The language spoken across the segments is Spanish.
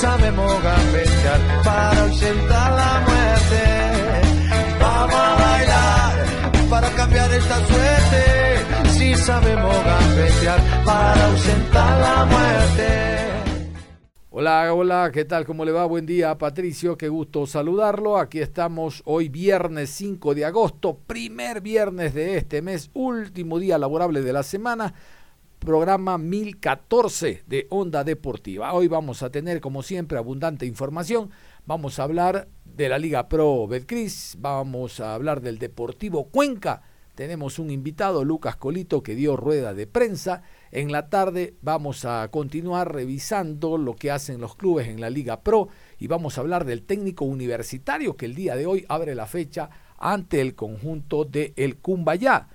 Sabemos gambetear para ausentar la muerte. Vamos a bailar para cambiar esta suerte. Si sabemos gambetear para ausentar la muerte. Hola, hola, ¿qué tal? ¿Cómo le va? Buen día, Patricio, qué gusto saludarlo. Aquí estamos hoy viernes 5 de agosto, primer viernes de este mes, último día laborable de la semana programa 1014 de Onda Deportiva. Hoy vamos a tener, como siempre, abundante información. Vamos a hablar de la Liga Pro Betcris, vamos a hablar del Deportivo Cuenca. Tenemos un invitado, Lucas Colito, que dio rueda de prensa. En la tarde vamos a continuar revisando lo que hacen los clubes en la Liga Pro y vamos a hablar del técnico universitario que el día de hoy abre la fecha ante el conjunto de El Cumbayá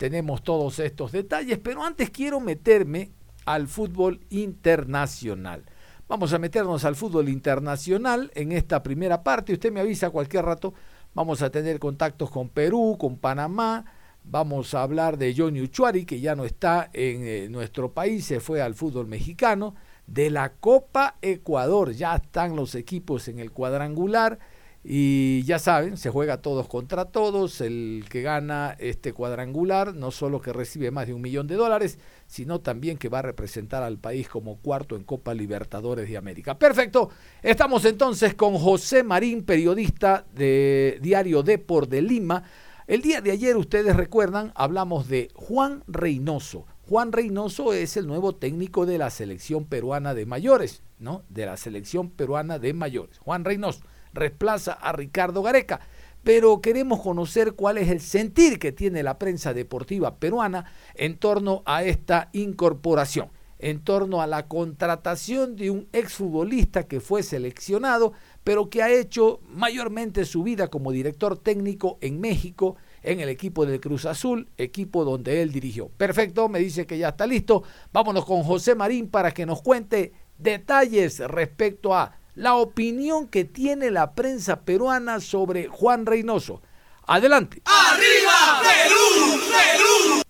tenemos todos estos detalles, pero antes quiero meterme al fútbol internacional. Vamos a meternos al fútbol internacional en esta primera parte. Usted me avisa cualquier rato. Vamos a tener contactos con Perú, con Panamá. Vamos a hablar de Johnny Uchuari, que ya no está en eh, nuestro país, se fue al fútbol mexicano. De la Copa Ecuador, ya están los equipos en el cuadrangular. Y ya saben, se juega todos contra todos. El que gana este cuadrangular, no solo que recibe más de un millón de dólares, sino también que va a representar al país como cuarto en Copa Libertadores de América. Perfecto. Estamos entonces con José Marín, periodista de Diario Depor de Lima. El día de ayer, ustedes recuerdan, hablamos de Juan Reynoso. Juan Reynoso es el nuevo técnico de la selección peruana de mayores, ¿no? De la selección peruana de mayores. Juan Reynoso reemplaza a Ricardo Gareca. Pero queremos conocer cuál es el sentir que tiene la prensa deportiva peruana en torno a esta incorporación, en torno a la contratación de un exfutbolista que fue seleccionado, pero que ha hecho mayormente su vida como director técnico en México, en el equipo del Cruz Azul, equipo donde él dirigió. Perfecto, me dice que ya está listo. Vámonos con José Marín para que nos cuente detalles respecto a la opinión que tiene la prensa peruana sobre Juan Reynoso. Adelante. ¡Arriba, Perú! ¡Perú!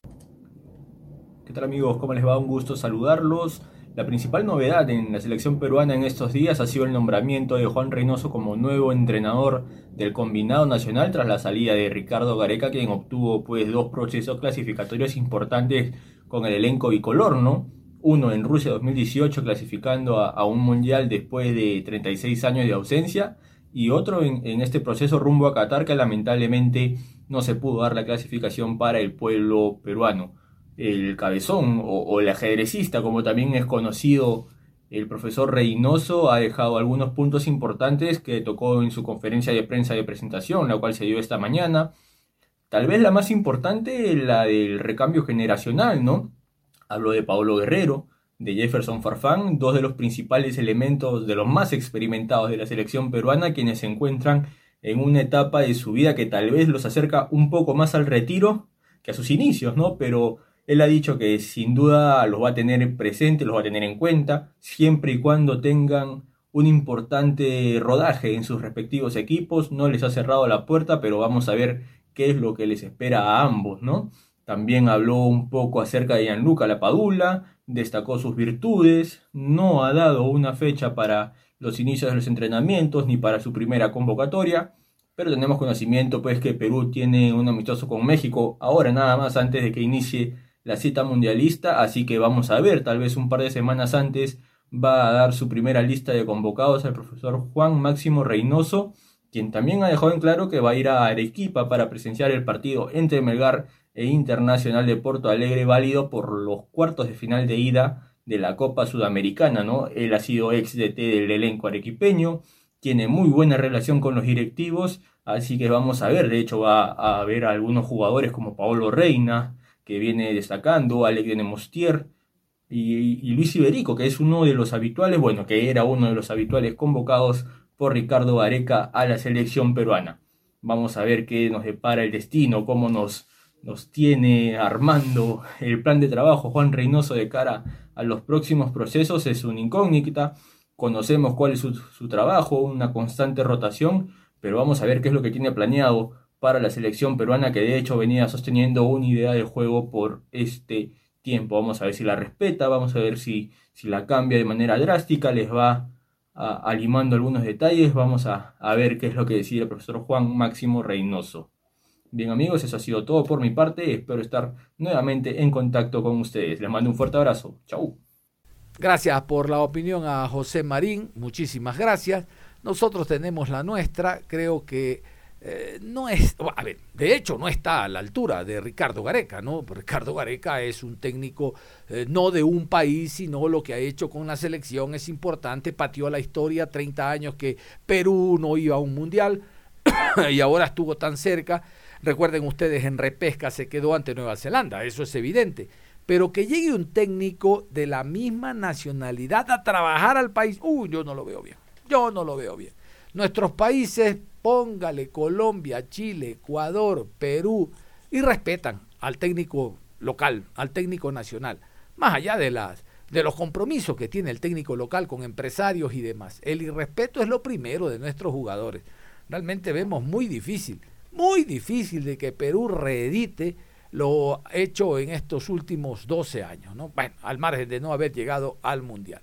¿Qué tal amigos? ¿Cómo les va? Un gusto saludarlos. La principal novedad en la selección peruana en estos días ha sido el nombramiento de Juan Reynoso como nuevo entrenador del combinado nacional tras la salida de Ricardo Gareca, quien obtuvo pues dos procesos clasificatorios importantes con el elenco bicolor, ¿no? uno en Rusia 2018 clasificando a, un mundial después de 36 años de ausencia y otro en, este proceso rumbo a Qatar que lamentablemente no se pudo dar la clasificación para el pueblo peruano. El cabezón o, el ajedrecista, como también es conocido el profesor Reynoso, ha dejado algunos puntos importantes que tocó en su conferencia de prensa de presentación, la cual se dio esta mañana. Tal vez la más importante, la del recambio generacional, ¿no? Hablo de Pablo Guerrero, de Jefferson Farfán, dos de los principales elementos de los más experimentados de la selección peruana, quienes se encuentran en una etapa de su vida que tal vez los acerca un poco más al retiro que a sus inicios, ¿no? Pero él ha dicho que sin duda los va a tener presente, los va a tener en cuenta, siempre y cuando tengan un importante rodaje en sus respectivos equipos. No les ha cerrado la puerta, pero vamos a ver qué es lo que les espera a ambos, ¿no? También habló un poco acerca de Gianluca Lapadula, destacó sus virtudes, no ha dado una fecha para los inicios de los entrenamientos ni para su primera convocatoria, pero tenemos conocimiento pues que Perú tiene un amistoso con México ahora nada más antes de que inicie la cita mundialista, así que vamos a ver, tal vez un par de semanas antes va a dar su primera lista de convocados al profesor Juan Máximo Reynoso, quien también ha dejado en claro que va a ir a Arequipa para presenciar el partido entre Melgar e Internacional de Porto Alegre válido por los cuartos de final de ida de la Copa Sudamericana, ¿no? Él ha sido ex DT del elenco arequipeño, tiene muy buena relación con los directivos, así que vamos a ver, de hecho va a haber algunos jugadores como Paolo Reina, que viene destacando, Alec de Nemostier y, Luis Iberico, que es uno de los habituales, bueno, que era uno de los habituales convocados por Ricardo Gareca a la selección peruana. Vamos a ver qué nos depara el destino, cómo nos, nos tiene armando el plan de trabajo Juan Reynoso de cara a los próximos procesos. Es una incógnita, conocemos cuál es su trabajo, una constante rotación, pero vamos a ver qué es lo que tiene planeado para la selección peruana que de hecho venía sosteniendo una idea de juego por este tiempo. Vamos a ver si la respeta, vamos a ver si, si la cambia de manera drástica, les va a, limando algunos detalles, vamos a, a, ver qué es lo que decide el profesor Juan Máximo Reynoso. Bien amigos, eso ha sido todo por mi parte, espero estar nuevamente en contacto con ustedes. Les mando un fuerte abrazo, chau. Gracias por la opinión a José Marín, muchísimas gracias. Nosotros tenemos la nuestra, creo que eh, no es, a ver, de hecho no está a la altura de Ricardo Gareca, ¿no? Ricardo Gareca es un técnico eh, no de un país, sino lo que ha hecho con la selección es importante, pateó la historia, 30 años que Perú no iba a un mundial y ahora estuvo tan cerca. Recuerden ustedes, en repesca se quedó ante Nueva Zelanda, eso es evidente. Pero que llegue un técnico de la misma nacionalidad a trabajar al país, uy, yo no lo veo bien. Yo no lo veo bien. Nuestros países póngale Colombia, Chile, Ecuador, Perú, y respetan al técnico local, al técnico nacional, más allá de las de los compromisos que tiene el técnico local con empresarios y demás. El irrespeto es lo primero de nuestros jugadores. Realmente vemos muy difícil, muy difícil de que Perú reedite lo hecho en estos últimos 12 años, ¿no? Bueno, al margen de no haber llegado al Mundial.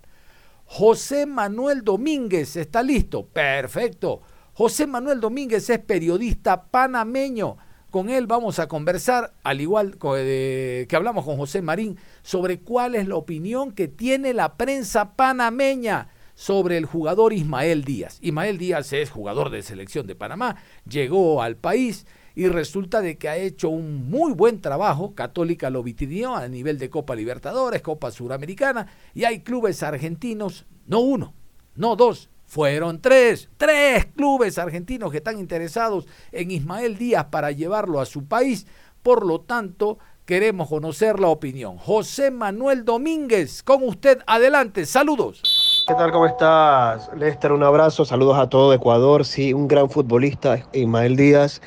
José Manuel Domínguez está listo. Perfecto. José Manuel Domínguez es periodista panameño. Con él vamos a conversar, al igual que hablamos con José Marín, sobre cuál es la opinión que tiene la prensa panameña sobre el jugador Ismael Díaz. Ismael Díaz es jugador de selección de Panamá, llegó al país y resulta de que ha hecho un muy buen trabajo, Católica lo vitrineó a nivel de Copa Libertadores, Copa Suramericana, y hay clubes argentinos, no uno, no dos, fueron tres, tres clubes argentinos que están interesados en Ismael Díaz para llevarlo a su país. Por lo tanto, queremos conocer la opinión. José Manuel Domínguez, con usted, adelante, saludos. ¿Qué tal? ¿Cómo estás, Lester? Un abrazo, saludos a todo Ecuador. Sí, un gran futbolista, Ismael Díaz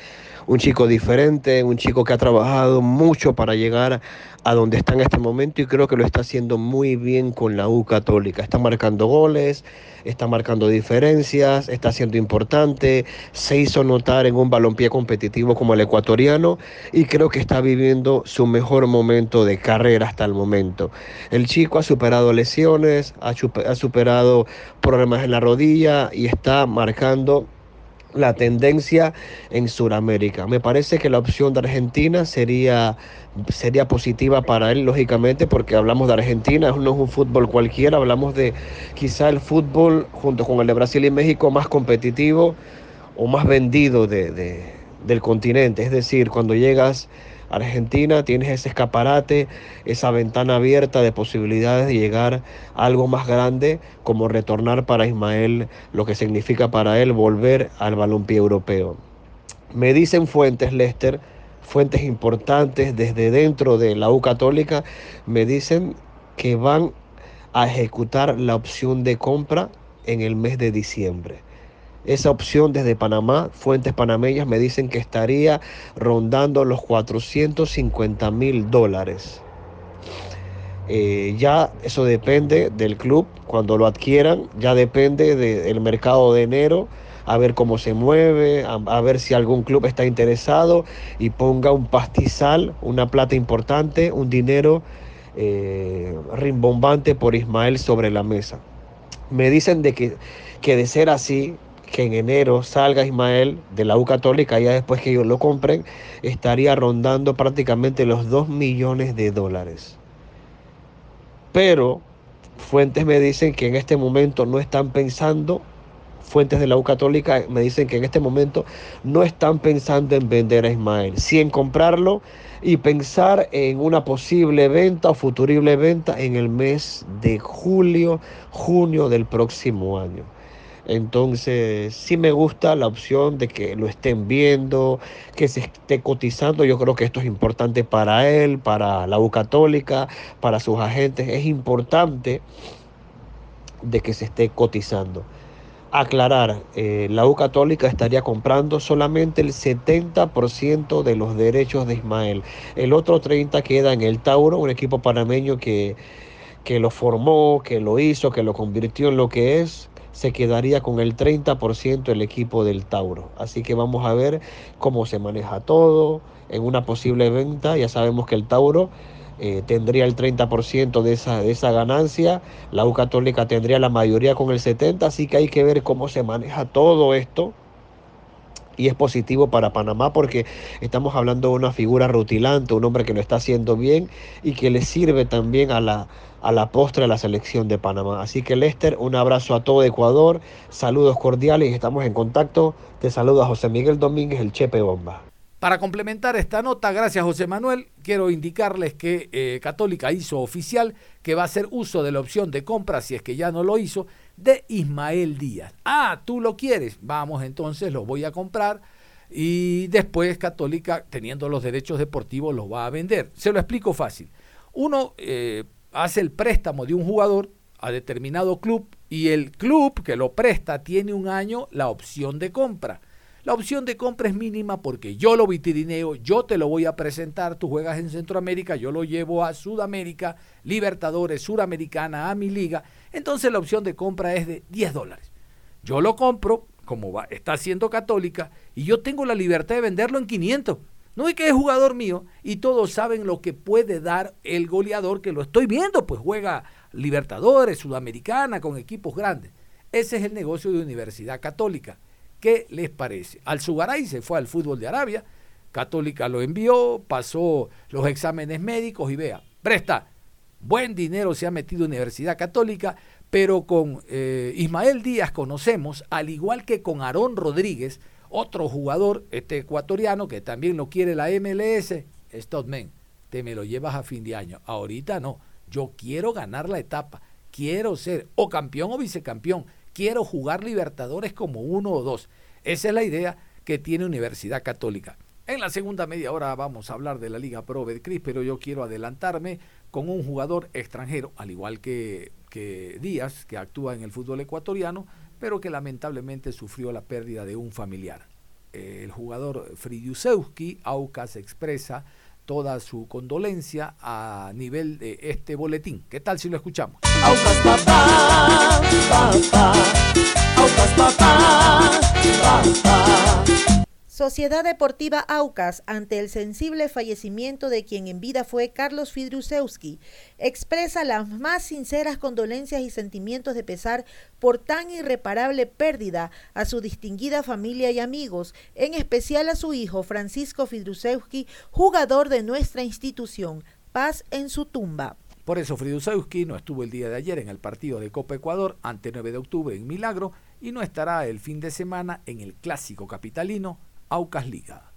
un chico diferente, un chico que ha trabajado mucho para llegar a donde está en este momento y creo que lo está haciendo muy bien con la U Católica. Está marcando goles, está marcando diferencias, está siendo importante, se hizo notar en un balompié competitivo como el ecuatoriano y creo que está viviendo su mejor momento de carrera hasta el momento. El chico ha superado lesiones, ha superado problemas en la rodilla y está marcando la tendencia en Sudamérica. Me parece que la opción de Argentina sería, sería positiva para él, lógicamente, porque hablamos de Argentina, no es un fútbol cualquiera, hablamos de quizá el fútbol junto con el de Brasil y México más competitivo o más vendido de, del continente. Es decir, cuando llegas Argentina, tienes ese escaparate, esa ventana abierta de posibilidades de llegar a algo más grande, como retornar para Ismael, lo que significa para él volver al balompié europeo. Me dicen fuentes, Lester, fuentes importantes desde dentro de la U Católica, me dicen que van a ejecutar la opción de compra en el mes de diciembre. Esa opción desde Panamá, fuentes panameñas me dicen que estaría rondando los 450 mil dólares. Eh, ya eso depende del club cuando lo adquieran, ya depende del mercado de enero, a ver cómo se mueve, a, ver si algún club está interesado y ponga un pastizal, una plata importante, un dinero eh, rimbombante por Ismael sobre la mesa. Me dicen de que, que de ser así, que en enero salga Ismael de la U Católica, ya después que ellos lo compren, estaría rondando prácticamente los 2 millones de dólares. Pero fuentes me dicen que en este momento no están pensando, fuentes de la U Católica me dicen que en este momento no están pensando en vender a Ismael, sí en comprarlo y pensar en una posible venta o futurible venta en el mes de julio, junio del próximo año. Entonces, sí me gusta la opción de que lo estén viendo, que se esté cotizando. Yo creo que esto es importante para él, para la U Católica, para sus agentes. Es importante de que se esté cotizando. Aclarar, eh, la U Católica estaría comprando solamente el 70% de los derechos de Ismael. El otro 30% queda en el Tauro, un equipo panameño que, que lo formó, que lo hizo, que lo convirtió en lo que es se quedaría con el 30% el equipo del Tauro. Así que vamos a ver cómo se maneja todo en una posible venta. Ya sabemos que el Tauro eh, tendría el 30% de esa, de esa ganancia, la U Católica tendría la mayoría con el 70%, así que hay que ver cómo se maneja todo esto. Y es positivo para Panamá porque estamos hablando de una figura rutilante, un hombre que lo está haciendo bien y que le sirve también a la, a la postre de la selección de Panamá. Así que Lester, un abrazo a todo Ecuador, saludos cordiales y estamos en contacto. Te saluda José Miguel Domínguez, el Chepe Bomba. Para complementar esta nota, gracias José Manuel, quiero indicarles que eh, Católica hizo oficial que va a hacer uso de la opción de compra, si es que ya no lo hizo, de Ismael Díaz. Ah, tú lo quieres, vamos entonces, lo voy a comprar y después Católica, teniendo los derechos deportivos, los va a vender. Se lo explico fácil. Uno eh, hace el préstamo de un jugador a determinado club y el club que lo presta tiene un año la opción de compra. La opción de compra es mínima porque yo lo vitrineo, yo te lo voy a presentar, tú juegas en Centroamérica, yo lo llevo a Sudamérica, Libertadores, Suramericana, a mi liga. Entonces la opción de compra es de 10 dólares. Yo lo compro, como va, está siendo católica, y yo tengo la libertad de venderlo en 500. No es que es jugador mío y todos saben lo que puede dar el goleador que lo estoy viendo, pues juega Libertadores, Sudamericana, con equipos grandes. Ese es el negocio de Universidad Católica. ¿Qué les parece? Al Sugaray se fue al fútbol de Arabia, Católica lo envió, pasó los exámenes médicos y vea, presta, buen dinero se ha metido Universidad Católica, pero con eh, Ismael Díaz conocemos, al igual que con Aarón Rodríguez, otro jugador, este ecuatoriano, que también lo quiere la MLS, Stotman, te me lo llevas a fin de año. Ahorita no. Yo quiero ganar la etapa. Quiero ser o campeón o vicecampeón. Quiero jugar Libertadores como uno o dos. Esa es la idea que tiene Universidad Católica. En la segunda media hora vamos a hablar de la Liga Pro Betcris, pero yo quiero adelantarme con un jugador extranjero, al igual que, que Díaz, que actúa en el fútbol ecuatoriano, pero que lamentablemente sufrió la pérdida de un familiar. El jugador Fridiusewski, Aucas expresa toda su condolencia a nivel de este boletín. ¿Qué tal si lo escuchamos? Sociedad Deportiva Aucas, ante el sensible fallecimiento de quien en vida fue Carlos Fidrusewski, expresa las más sinceras condolencias y sentimientos de pesar por tan irreparable pérdida a su distinguida familia y amigos, en especial a su hijo Francisco Fidrusewski, jugador de nuestra institución. Paz en su tumba. Por eso Fridusewski no estuvo el día de ayer en el partido de Copa Ecuador ante 9 de octubre en Milagro y no estará el fin de semana en el clásico capitalino Aucas Liga.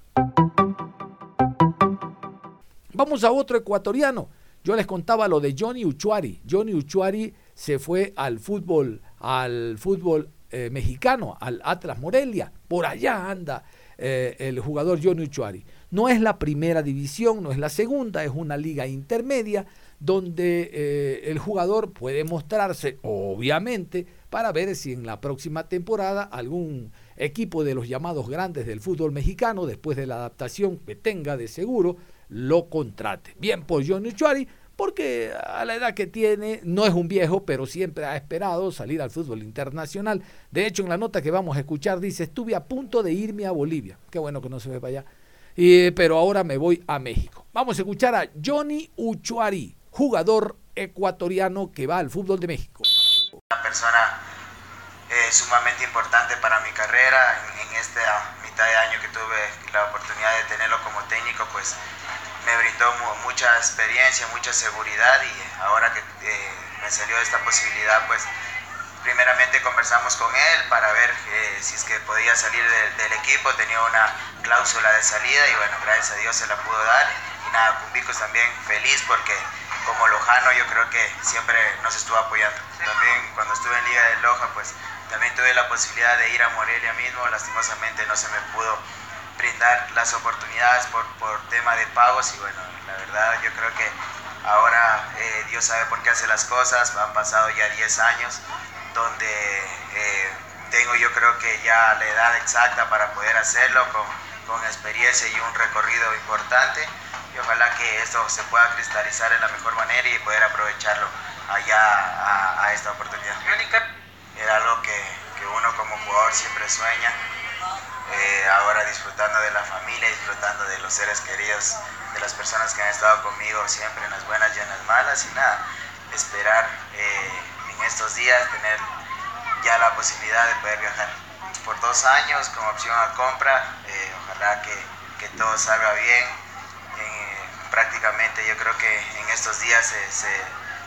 Vamos a otro ecuatoriano. Yo les contaba lo de Johnny Uchuari. Johnny Uchuari se fue al fútbol, al fútbol eh, mexicano, al Atlas Morelia. Por allá anda eh, el jugador Johnny Uchuari. No es la primera división, no es la segunda, es una liga intermedia donde eh, el jugador puede mostrarse, obviamente, para ver si en la próxima temporada algún equipo de los llamados grandes del fútbol mexicano, después de la adaptación que tenga de seguro, lo contrate. Bien por Johnny Chuari, porque a la edad que tiene no es un viejo, pero siempre ha esperado salir al fútbol internacional. De hecho, en la nota que vamos a escuchar dice, estuve a punto de irme a Bolivia. Qué bueno que no se ve para allá. Pero ahora me voy a México. Vamos a escuchar a Johnny Uchuari, jugador ecuatoriano que va al fútbol de México. Persona eh, sumamente importante para mi carrera. En, esta mitad de año que tuve la oportunidad de tenerlo como técnico, pues me brindó mucha experiencia, mucha seguridad y ahora que eh, me salió esta posibilidad, pues primeramente conversamos con él para ver eh, si es que podía salir del equipo, tenía una cláusula de salida y bueno, gracias a Dios se la pudo dar. Y nada, Cumbicos también feliz porque como Lojano yo creo que siempre nos estuvo apoyando. También cuando estuve en Liga de Loja, pues también tuve la posibilidad de ir a Morelia mismo, lastimosamente no se me pudo brindar las oportunidades por, por tema de pagos y bueno, la verdad yo creo que ahora eh, Dios sabe por qué hace las cosas, han pasado ya 10 años donde eh, tengo yo creo que ya la edad exacta para poder hacerlo con, con experiencia y un recorrido importante. Y ojalá que esto se pueda cristalizar en la mejor manera y poder aprovecharlo allá a, esta oportunidad. Era algo que, que uno como jugador siempre sueña eh, ahora disfrutando de la familia, disfrutando de los seres queridos, de las personas que han estado conmigo siempre en las buenas y en las malas y nada, esperar eh, en estos días tener ya la posibilidad de poder viajar por dos años con opción a compra, eh, ojalá que, que, todo salga bien, prácticamente yo creo que en estos días se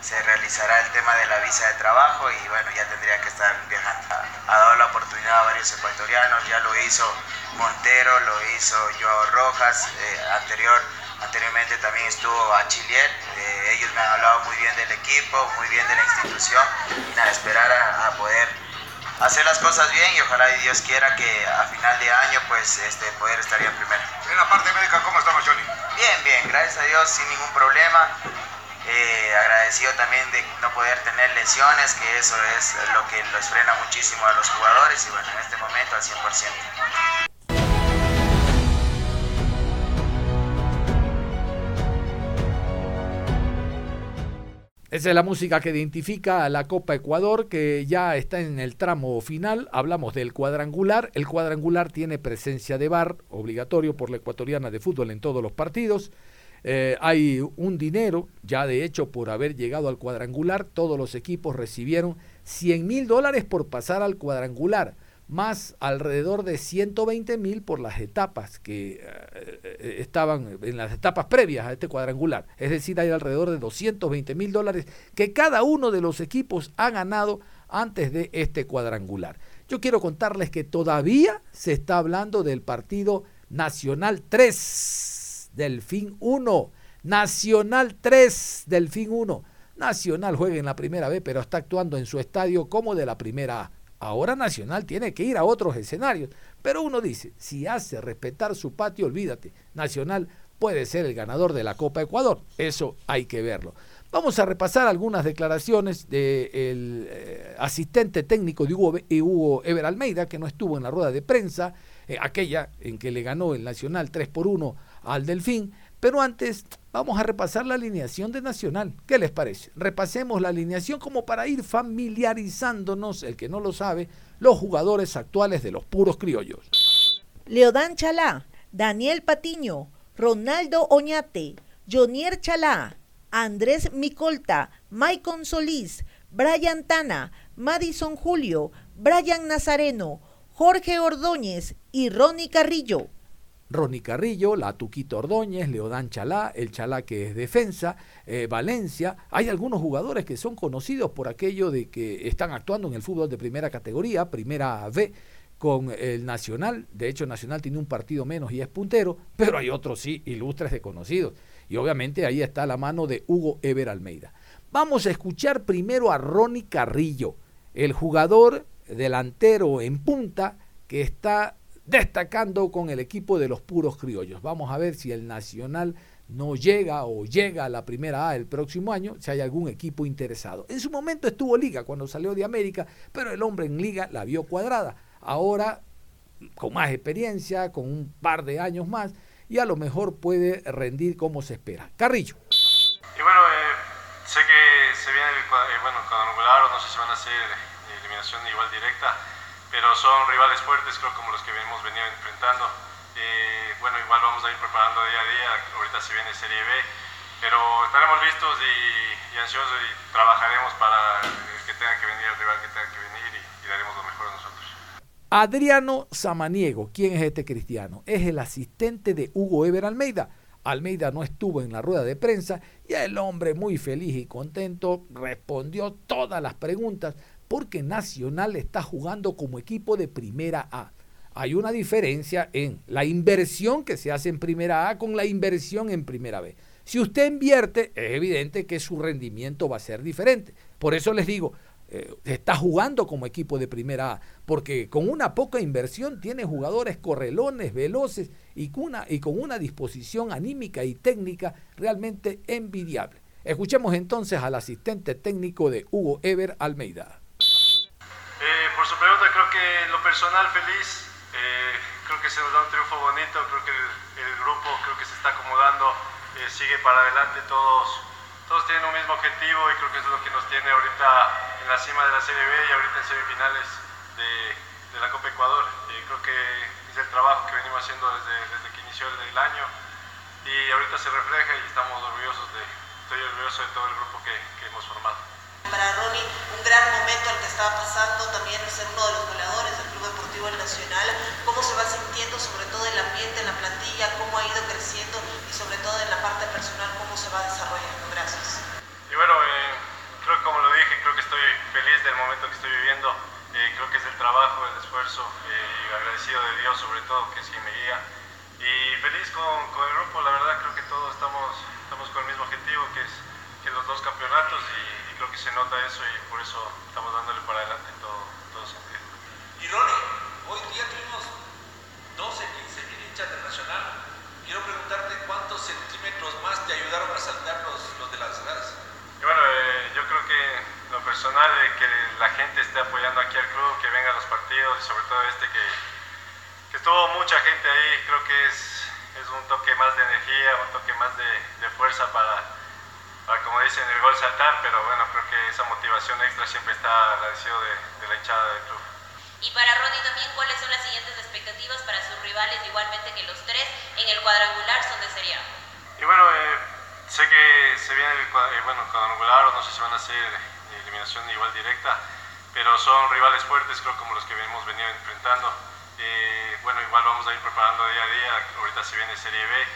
se realizará el tema de la visa de trabajo y bueno, ya tendría que estar viajando. Ha dado la oportunidad a varios ecuatorianos, ya lo hizo Montero, lo hizo Joao Rojas, eh, anterior, anteriormente también estuvo a eh, ellos me han hablado muy bien del equipo, muy bien de la institución y nada, esperar a, poder hacer las cosas bien y ojalá Dios quiera que a final de año pues este, poder estar en primero. En la parte médica, ¿cómo estamos, Johnny? Bien, bien, gracias a Dios, sin ningún problema. Eh, agradecido también de no poder tener lesiones, que eso es lo que los frena muchísimo a los jugadores y bueno, en este momento al 100%. Esa es la música que identifica a la Copa Ecuador, que ya está en el tramo final. Hablamos del cuadrangular. El cuadrangular tiene presencia de bar, obligatorio por la ecuatoriana de fútbol en todos los partidos. Eh, hay un dinero, ya de hecho por haber llegado al cuadrangular, todos los equipos recibieron 100 mil dólares por pasar al cuadrangular, más alrededor de 120 mil por las etapas que eh, eh, estaban en las etapas previas a este cuadrangular. Es decir, hay alrededor de 220 mil dólares que cada uno de los equipos ha ganado antes de este cuadrangular. Yo quiero contarles que todavía se está hablando del partido Nacional 3 Delfín 1. Nacional 3, Delfín 1. Nacional juega en la primera B, pero está actuando en su estadio como de la primera A. Ahora Nacional tiene que ir a otros escenarios. Pero uno dice, si hace respetar su patio, olvídate, Nacional puede ser el ganador de la Copa Ecuador. Eso hay que verlo. Vamos a repasar algunas declaraciones del eh, asistente técnico de Hugo, Hugo, Ever Almeida, que no estuvo en la rueda de prensa, eh, aquella en que le ganó el Nacional 3 por 1 al Delfín. Pero antes vamos a repasar la alineación de Nacional. ¿Qué les parece? Repasemos la alineación como para ir familiarizándonos, el que no lo sabe, los jugadores actuales de los puros criollos. Leodán Chalá, Daniel Patiño, Ronaldo Oñate, Jonier Chalá, Andrés Micolta, Maicon Solís, Brian Tana, Madison Julio, Brian Nazareno, Jorge Ordóñez y Ronnie Carrillo. Ronnie Carrillo, la Tuquito Ordóñez, Leodán Chalá, el Chalá que es defensa, eh, Valencia. Hay algunos jugadores que son conocidos por aquello de que están actuando en el fútbol de primera categoría, primera B, con el Nacional. De hecho, Nacional tiene un partido menos y es puntero, pero hay otros sí, ilustres desconocidos. Y obviamente ahí está la mano de Hugo Ever Almeida. Vamos a escuchar primero a Ronnie Carrillo, el jugador delantero en punta que está destacando con el equipo de los puros criollos. Vamos a ver si el Nacional no llega o llega a la primera A el próximo año, si hay algún equipo interesado. En su momento estuvo Liga cuando salió de América, pero el hombre en Liga la vio cuadrada. Ahora, con más experiencia, con un par de años más, y a lo mejor puede rendir como se espera. Carrillo. Y bueno, eh, sé que se viene el eh, bueno, no sé si van a ser eliminación igual directa pero son rivales fuertes, creo, como los que hemos venido enfrentando. Eh, bueno, igual vamos a ir preparando día a día, ahorita se viene Serie B, pero estaremos listos y, ansiosos y trabajaremos para el que tenga que venir, el rival que tenga que venir y, y daremos lo mejor a nosotros. Adriano Samaniego, ¿quién es este cristiano? Es el asistente de Hugo Ever Almeida. Almeida no estuvo en la rueda de prensa y el hombre muy feliz y contento respondió todas las preguntas porque Nacional está jugando como equipo de primera A. Hay una diferencia en la inversión que se hace en primera A con la inversión en primera B. Si usted invierte, es evidente que su rendimiento va a ser diferente. Por eso les digo, eh, está jugando como equipo de primera A, porque con una poca inversión tiene jugadores correlones, veloces y con una, y con una disposición anímica y técnica realmente envidiable. Escuchemos entonces al asistente técnico de Hugo Ever Almeida. Eh, por su pregunta, creo que en lo personal feliz, eh, creo que se nos da un triunfo bonito, creo que el, grupo creo que se está acomodando, sigue para adelante todos todos tienen un mismo objetivo y creo que es lo que nos tiene ahorita en la cima de la Serie B y ahorita en semifinales de, la Copa Ecuador. Y creo que es el trabajo que venimos haciendo desde, desde que inició el, año y ahorita se refleja y estamos orgullosos de, estoy orgulloso de todo el grupo que hemos formado. Para Ronnie, un gran momento el que estaba pasando, también ser uno de los goleadores del Club Deportivo Nacional. ¿Cómo se va sintiendo, sobre todo el ambiente, en la plantilla, cómo ha ido creciendo y sobre todo en la parte personal, cómo se va desarrollando? Gracias. Y bueno, eh, creo que como lo dije, creo que estoy feliz del momento que estoy viviendo. Eh, creo que es el trabajo, el esfuerzo eh, y agradecido de Dios sobre todo, que es quien me guía. Y feliz con, con el grupo, la verdad creo que todos estamos, estamos con el mismo objetivo, que es que los dos campeonatos y creo que se nota eso y por eso estamos dándole para adelante en todo, todo sentido. Y Ronnie, hoy día tuvimos 12, 15 mil hinchas de Nacional. Quiero preguntarte cuántos centímetros más te ayudaron a saltar los, los de las gradas. Y bueno, eh, yo creo que lo personal de que la gente esté apoyando aquí al club, que venga a los partidos y sobre todo este que, que estuvo mucha gente ahí, creo que es, es un toque más de energía, un toque más de, de fuerza para como dicen, el gol saltar, pero bueno, creo que esa motivación extra siempre está agradecido de, de la hinchada del club. Y para Ronnie también, ¿cuáles son las siguientes expectativas para sus rivales, igualmente que los tres en el cuadrangular son de Serie A? Y bueno, eh, sé que se viene el eh, bueno, cuadrangular o no sé si van a ser eliminación igual directa, pero son rivales fuertes, creo como los que hemos venido enfrentando. Eh, bueno, igual vamos a ir preparando día a día, ahorita se viene Serie B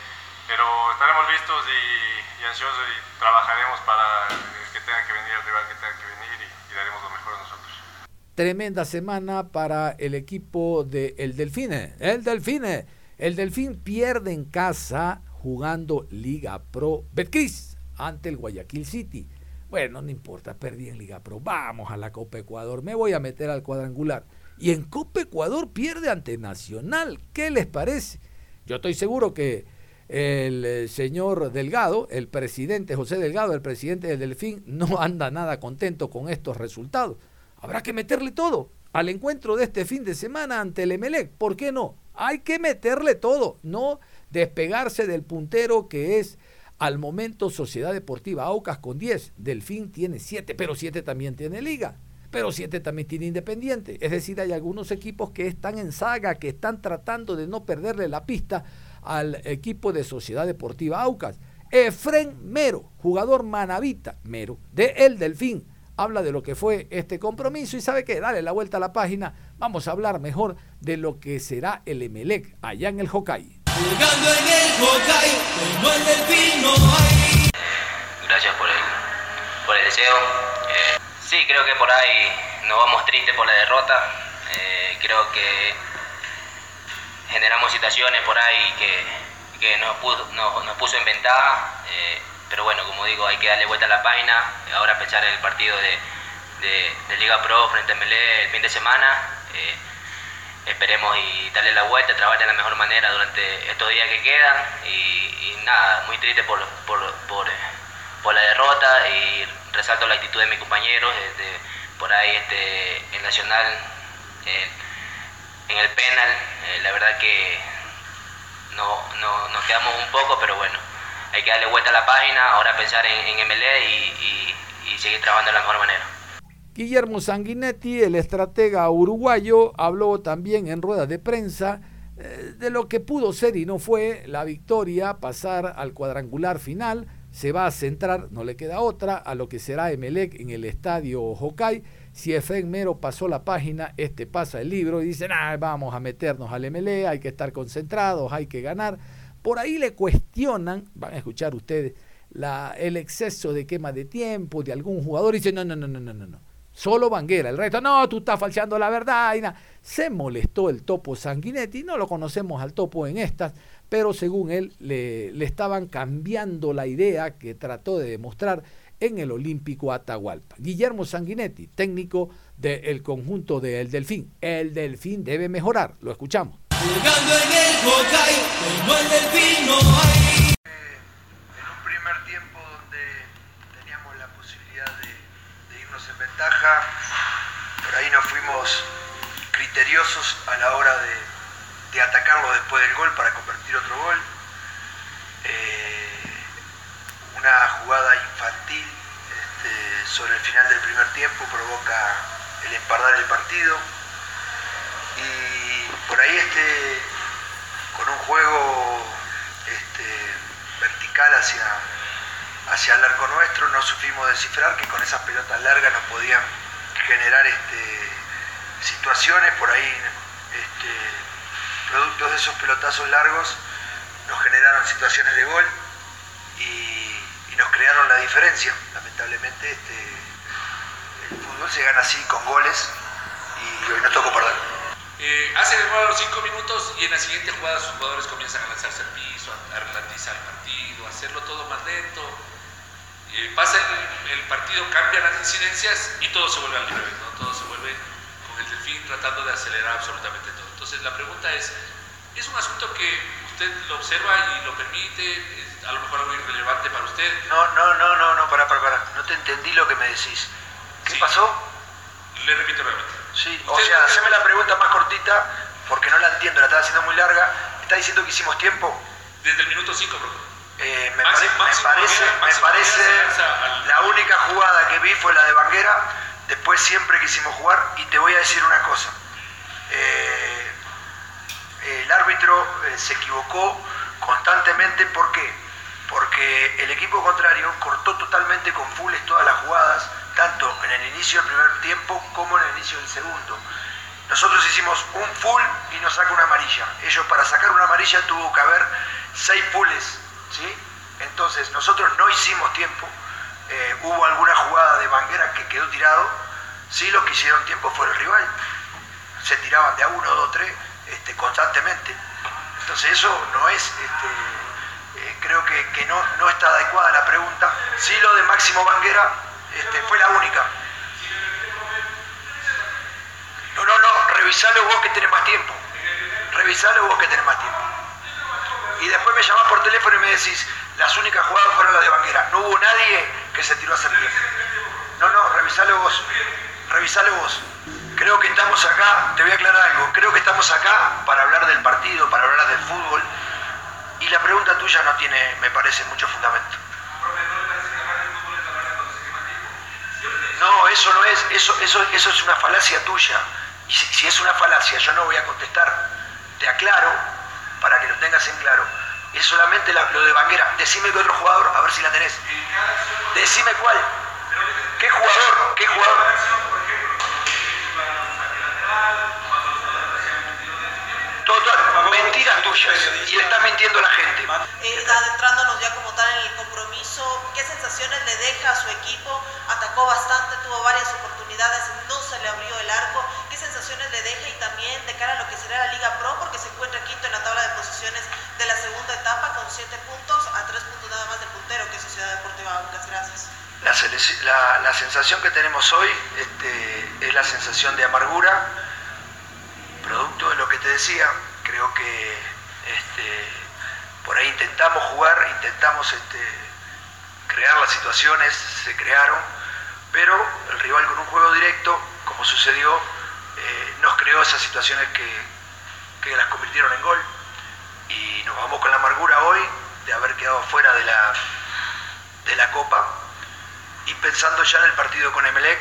pero estaremos listos y, ansiosos y trabajaremos para el que tenga que venir, el rival que tenga que venir y, daremos lo mejor de nosotros. Tremenda semana para el equipo de El Delfine. El Delfine. El Delfín pierde en casa jugando Liga Pro Betcris ante el Guayaquil City. Bueno, no importa, perdí en Liga Pro. Vamos a la Copa Ecuador. Me voy a meter al cuadrangular. Y en Copa Ecuador pierde ante Nacional. ¿Qué les parece? Yo estoy seguro que el eh, señor Delgado, el presidente José Delgado, el presidente del Delfín, no anda nada contento con estos resultados. Habrá que meterle todo al encuentro de este fin de semana ante el Emelec. ¿Por qué no? Hay que meterle todo, no despegarse del puntero que es al momento Sociedad Deportiva Aucas con 10. Delfín tiene 7, pero 7 también tiene liga. Pero 7 también tiene Independiente. Es decir, hay algunos equipos que están en saga, que están tratando de no perderle la pista al equipo de Sociedad Deportiva Aucas. Efren Mero, jugador manavita, Mero, de El Delfín, habla de lo que fue este compromiso y sabe que dale la vuelta a la página, vamos a hablar mejor de lo que será el Emelec allá en el Hokkaido. Gracias por el, por el deseo. Eh, sí, creo que por ahí nos vamos tristes por la derrota. Eh, creo que generamos situaciones por ahí que, que nos, puso, nos, puso en ventaja, eh, pero bueno, como digo, hay que darle vuelta a la página, ahora empezar el partido de, de, Liga Pro frente a Melé el fin de semana. Eh, esperemos y darle la vuelta, trabajar de la mejor manera durante estos días que quedan y, nada, muy triste por, por, por, por, la derrota y resalto la actitud de mis compañeros, por ahí este, el Nacional en el penal, eh, la verdad que no, no, nos quedamos un poco, pero bueno, hay que darle vuelta a la página, ahora pensar en, en MLE y, y, y seguir trabajando de la mejor manera. Guillermo Sanguinetti, el estratega uruguayo, habló también en ruedas de prensa eh, de lo que pudo ser y no fue la victoria, pasar al cuadrangular final. Se va a centrar, no le queda otra, a lo que será Emelec en el estadio Hokkaido si Efraín Mero pasó la página, este pasa el libro y dice, vamos a meternos al MLE, hay que estar concentrados, hay que ganar. Por ahí le cuestionan, van a escuchar ustedes, la, el exceso de quema de tiempo de algún jugador y dice, no, no, no, no, no, no, no. Solo Banguera, el resto, no, tú estás falseando la verdad. Y Se molestó el topo Sanguinetti, no lo conocemos al topo en estas, pero según él le, le estaban cambiando la idea que trató de demostrar en el Olímpico Atahualpa. Guillermo Sanguinetti, técnico del conjunto del Delfín. El Delfín debe mejorar, lo escuchamos. Jugando en el Hocay, como el delfín no hay. En un primer tiempo donde teníamos la posibilidad de, de irnos en ventaja, por ahí nos fuimos criteriosos a la hora de, de atacarlo después del gol para convertir otro gol. Eh, una jugada infantil este, sobre el final del primer tiempo provoca el empardar el partido y por ahí este con un juego este, vertical hacia, hacia el arco nuestro no supimos descifrar que con esas pelotas largas nos podían generar este, situaciones por ahí productos de esos pelotazos largos nos generaron situaciones de gol y, nos crearon la diferencia lamentablemente este, el fútbol se gana así con goles y hoy nos tocó perder Eh, hace el gol a los 5 minutos y en la siguiente jugada sus jugadores comienzan a lanzarse al piso, a, relatizar el partido, a hacerlo todo más lento. Eh, pasa el, partido, cambian las incidencias y todo se vuelve al revés, ¿no? Todo se vuelve con el delfín tratando de acelerar absolutamente todo. Entonces la pregunta es, ¿es un asunto que usted lo observa y lo permite? ¿Es a lo mejor algo irrelevante para usted? No, no, no, no, no, pará, pará, pará. No te entendí lo que me decís. ¿Qué pasó? Le repito realmente. Sí, o sea, haceme la pregunta más cortita, porque no la entiendo, la estaba haciendo muy larga. ¿Me está diciendo que hicimos tiempo? Desde el minuto 5, bro. Eh, me, Máximo- pare- me máximo parece, me parece al- la única jugada que vi fue la de Banguera. Después siempre quisimos jugar y te voy a decir una cosa. Eh, el árbitro eh, se equivocó constantemente. ¿Por qué? Porque el equipo contrario cortó totalmente con fulles todas las jugadas, tanto en el inicio del primer tiempo como en el inicio del segundo. Nosotros hicimos un full y nos saca una amarilla. Ellos para sacar una amarilla tuvo que haber seis fulles, ¿sí? Entonces nosotros no hicimos tiempo. Eh, hubo alguna jugada de Banguera que quedó tirado. Sí, los que hicieron tiempo fue el rival. Se tiraban de a uno, dos, tres, este, constantemente. Entonces eso no es, este, eh, creo que, no, no está adecuada la pregunta. Sí, lo de Máximo Banguera este, fue la única. No, no, no, revisalo vos que tenés más tiempo. Revisalo vos que tenés más tiempo. Y después me llamás por teléfono y me decís, las únicas jugadas fueron las de Banguera. No hubo nadie que se tiró a hacer tiempo. No, no, revisalo vos. Revisalo vos. Creo que estamos acá, te voy a aclarar algo, creo que estamos acá para hablar del partido, para hablar del fútbol. Y la pregunta tuya no tiene, me parece, mucho fundamento. No, eso no es, eso, eso, eso es una falacia tuya. Y si, es una falacia, yo no voy a contestar. Te aclaro, para que lo tengas en claro. Es solamente la- lo de Banguera. Decime que otro jugador, a ver si la tenés. Decime cuál. ¿Qué jugador? ¿Qué jugador? Y le estás mintiendo a la gente. Eh, adentrándonos ya como tal en el compromiso, ¿qué sensaciones le deja a su equipo? Atacó bastante, tuvo varias oportunidades, no se le abrió el arco. ¿Qué sensaciones le deja y también de cara a lo que será la Liga Pro? Porque se encuentra quinto en la tabla de posiciones de la segunda etapa con siete puntos, a tres puntos nada más del puntero que es Sociedad Deportiva Aucas. Gracias. La, la- la sensación que tenemos hoy este, es la sensación de amargura, producto de lo que te decía. Creo que por ahí intentamos jugar, intentamos este, crear las situaciones, se crearon, pero el rival con un juego directo, como sucedió, eh, nos creó esas situaciones que, que las convirtieron en gol. Y nos vamos con la amargura hoy de haber quedado fuera de la, de la Copa y pensando ya en el partido con Emelec,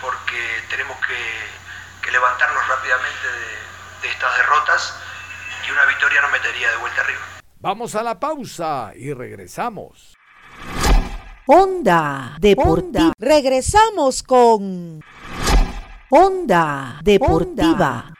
porque tenemos que, levantarnos rápidamente de estas derrotas y una victoria nos metería de vuelta arriba. Vamos a la pausa y regresamos. Onda Deportiva. Regresamos con Onda Deportiva.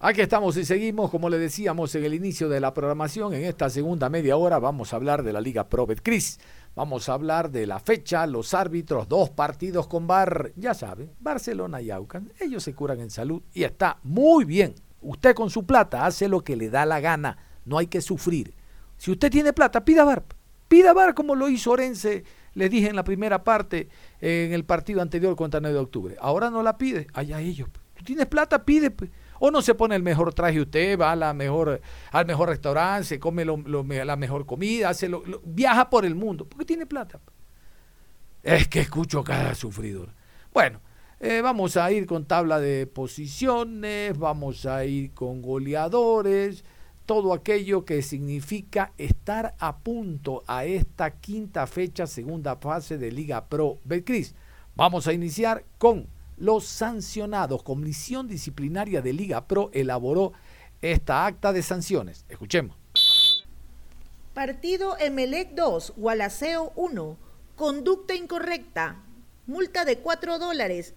Aquí estamos y seguimos, como le decíamos en el inicio de la programación, en esta segunda media hora vamos a hablar de la Liga Pro Betcris. Vamos a hablar de la fecha, los árbitros, dos partidos con Bar, ya sabe, Barcelona y Aucas. Ellos se curan en salud y está muy bien. Usted con su plata hace lo que le da la gana, no hay que sufrir. Si usted tiene plata, pida Bar. Pida Bar como lo hizo Orense Les dije en la primera parte, en el partido anterior contra 9 de octubre. Ahora no la pide, allá ellos. Tú tienes plata, pide. Pues. O no se pone el mejor traje usted, va a la mejor, al mejor restaurante, se come la mejor comida, hace viaja por el mundo, porque tiene plata. Es que escucho cada sufridor. Bueno, eh, vamos a ir con tabla de posiciones, vamos a ir con goleadores, todo aquello que significa estar a punto a esta quinta fecha, segunda fase de Liga Pro Betcris. Vamos a iniciar con los sancionados. Comisión Disciplinaria de Liga Pro elaboró esta acta de sanciones. Escuchemos. Partido Emelec 2, Gualaceo 1. Conducta incorrecta. Multa de 4 dólares.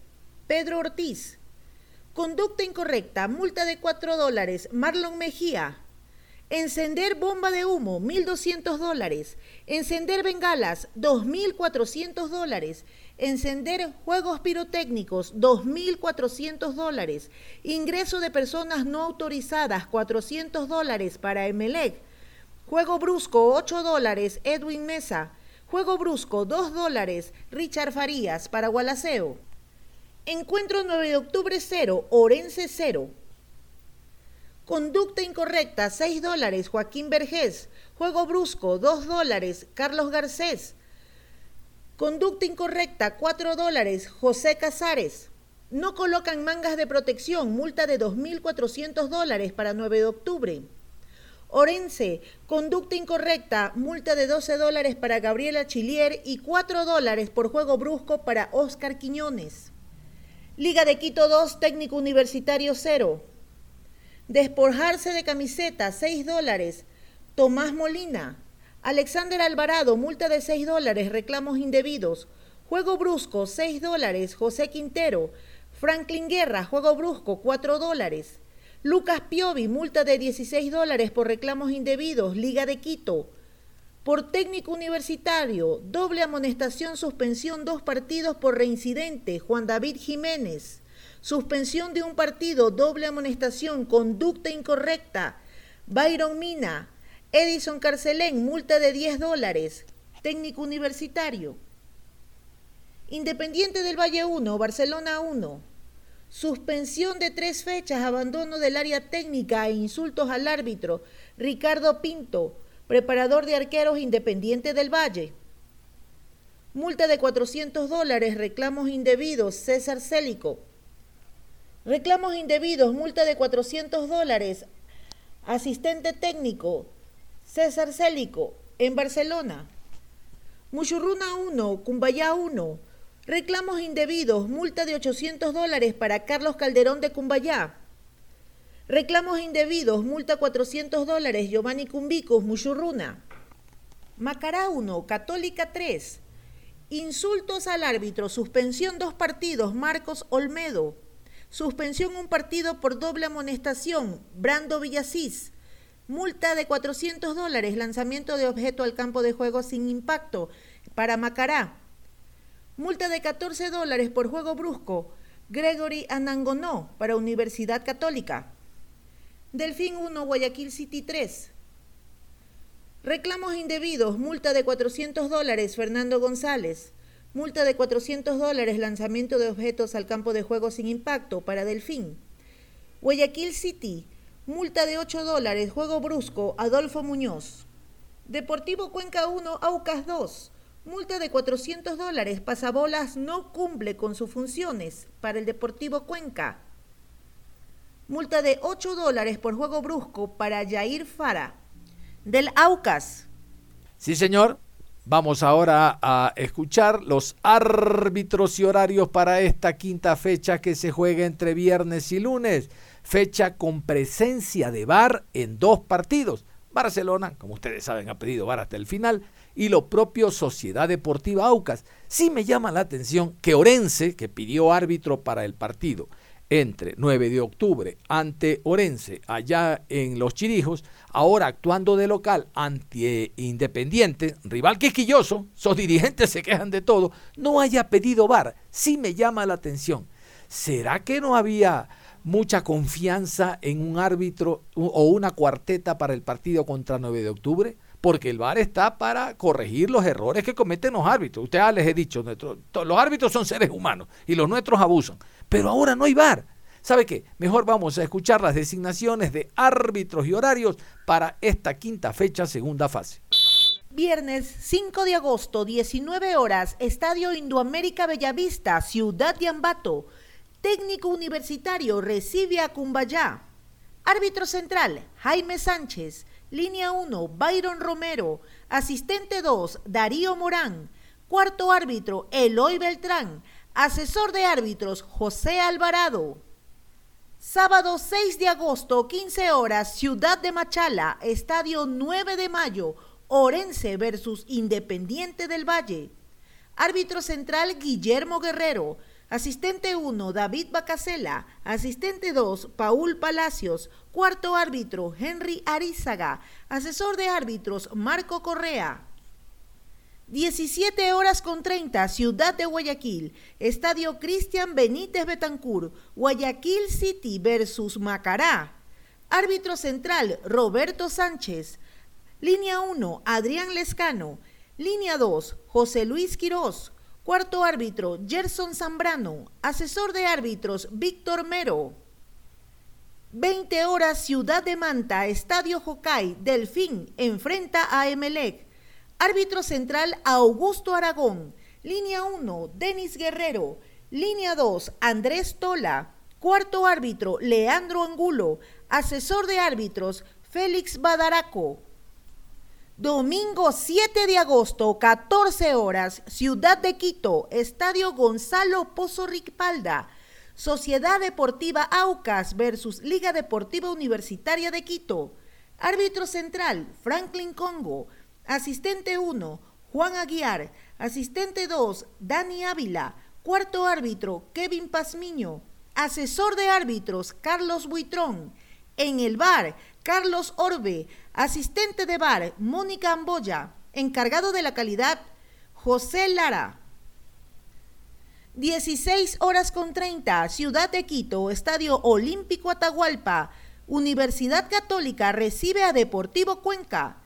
Pedro Ortiz. Conducta incorrecta. Multa de 4 dólares. Marlon Mejía. Encender bomba de humo, 1.200 dólares. Encender bengalas, 2.400 dólares. Encender juegos pirotécnicos, 2.400 dólares. Ingreso de personas no autorizadas, 400 dólares para Emelec. Juego brusco, 8 dólares, Edwin Mesa. Juego brusco, 2 dólares, Richard Farías para Gualaceo. Encuentro 9 de octubre 0, Orense 0. Conducta incorrecta, 6 dólares, Joaquín Vergés. Juego brusco, 2 dólares, Carlos Garcés. Conducta incorrecta, 4 dólares, José Casares. No colocan mangas de protección, multa de 2.400 dólares para 9 de octubre. Orense, conducta incorrecta, multa de 12 dólares para Gabriela Chilier y 4 dólares por juego brusco para Oscar Quiñones. Liga de Quito 2, técnico universitario 0. Desporjarse de camiseta, 6 dólares. Tomás Molina, Alexander Alvarado, multa de 6 dólares, reclamos indebidos. Juego brusco, 6 dólares. José Quintero. Franklin Guerra, juego brusco, 4 dólares. Lucas Piovi, multa de 16 dólares por reclamos indebidos. Liga de Quito. Por técnico universitario, doble amonestación, suspensión, dos partidos por reincidente. Juan David Jiménez. Suspensión de un partido, doble amonestación, conducta incorrecta. Byron Mina. Edison Carcelén, multa de 10 dólares. Técnico universitario. Independiente del Valle 1, Barcelona 1. Suspensión de tres fechas, abandono del área técnica e insultos al árbitro. Ricardo Pinto, preparador de arqueros Independiente del Valle. Multa de 400 dólares, reclamos indebidos, César Célico. Reclamos indebidos, multa de 400 dólares, asistente técnico, César Célico, en Barcelona. Muchurruna 1, Cumbayá 1. Reclamos indebidos, multa de 800 dólares para Carlos Calderón de Cumbayá. Reclamos indebidos, multa 400 dólares, Giovanni Cumbicos, Muchurruna. Macará 1, Católica 3. Insultos al árbitro, suspensión dos partidos, Marcos Olmedo. Suspensión un partido por doble amonestación, Brando Villasís. Multa de 400 dólares, lanzamiento de objeto al campo de juego sin impacto para Macará. Multa de 14 dólares por juego brusco, Gregory Anangonó para Universidad Católica. Delfín 1, Guayaquil City 3. Reclamos indebidos, multa de 400 dólares, Fernando González. Multa de 400 dólares, lanzamiento de objetos al campo de juego sin impacto para Delfín. Guayaquil City, Multa de 8 dólares, juego brusco, Adolfo Muñoz. Deportivo Cuenca 1, Aucas 2. Multa de 400 dólares, pasabolas no cumple con sus funciones para el Deportivo Cuenca. Multa de 8 dólares por juego brusco para Jair Fara, del Aucas. Sí, señor. Vamos ahora a escuchar los árbitros y horarios para esta quinta fecha que se juega entre viernes y lunes fecha con presencia de VAR en dos partidos. Barcelona, como ustedes saben, ha pedido VAR hasta el final, y lo propio Sociedad Deportiva Aucas. Sí me llama la atención que Orense, que pidió árbitro para el partido entre 9 de octubre ante Orense, allá en Los Chirijos, ahora actuando de local ante Independiente, rival quisquilloso, sus dirigentes se quejan de todo, no haya pedido VAR. Sí me llama la atención. ¿Será que no había mucha confianza en un árbitro o una cuarteta para el partido contra 9 de octubre? porque el VAR está para corregir los errores que cometen los árbitros. Ustedes les he dicho, los árbitros son seres humanos y los nuestros abusan, pero ahora no hay VAR. ¿Sabe qué? Mejor vamos a escuchar las designaciones de árbitros y horarios para esta quinta fecha, segunda fase. Viernes 5 de agosto, 19 horas, Estadio Indoamérica Bellavista, Ciudad de Ambato. Técnico universitario recibe a Cumbayá. Árbitro central, Jaime Sánchez. Línea 1, Byron Romero. Asistente 2, Darío Morán. Cuarto árbitro, Eloy Beltrán. Asesor de árbitros, José Alvarado. Sábado 6 de agosto, 15 horas, Ciudad de Machala, Estadio 9 de Mayo, Orense versus Independiente del Valle. Árbitro central, Guillermo Guerrero. Asistente 1, David Bacasela. Asistente 2, Paul Palacios. Cuarto árbitro, Henry Arizaga. Asesor de árbitros, Marco Correa. 17 horas con 30, Ciudad de Guayaquil. Estadio Cristian Benítez Betancur. Guayaquil City versus Macará. Árbitro central, Roberto Sánchez. Línea 1, Adrián Lescano. Línea 2, José Luis Quirós. Cuarto árbitro, Gerson Zambrano. Asesor de árbitros, Víctor Mero. 20 horas, Ciudad de Manta, Estadio Jocay, Delfín, enfrenta a Emelec. Árbitro central, Augusto Aragón. Línea 1, Denis Guerrero. Línea 2, Andrés Tola. Cuarto árbitro, Leandro Angulo. Asesor de árbitros, Félix Badaraco. Domingo 7 de agosto, 14 horas, Ciudad de Quito, Estadio Gonzalo Pozo Ripalda, Sociedad Deportiva Aucas versus Liga Deportiva Universitaria de Quito. Árbitro central, Franklin Congo. Asistente 1, Juan Aguiar. Asistente 2, Dani Ávila. Cuarto árbitro, Kevin Pazmiño. Asesor de árbitros, Carlos Buitrón. En el bar, Carlos Orbe. Asistente de bar, Mónica Amboya. Encargado de la calidad, José Lara. 16 horas con 30, Ciudad de Quito, Estadio Olímpico Atahualpa. Universidad Católica recibe a Deportivo Cuenca.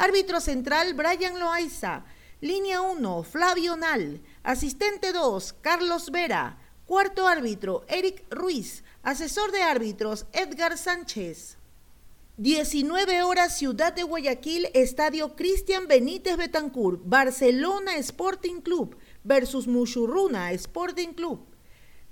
Árbitro central, Brian Loaiza. Línea 1, Flavio Nal. Asistente 2, Carlos Vera. Cuarto árbitro, Eric Ruiz. Asesor de árbitros, Edgar Sánchez. 19 horas Ciudad de Guayaquil, Estadio Cristian Benítez Betancourt, Barcelona Sporting Club versus Muchurruna Sporting Club.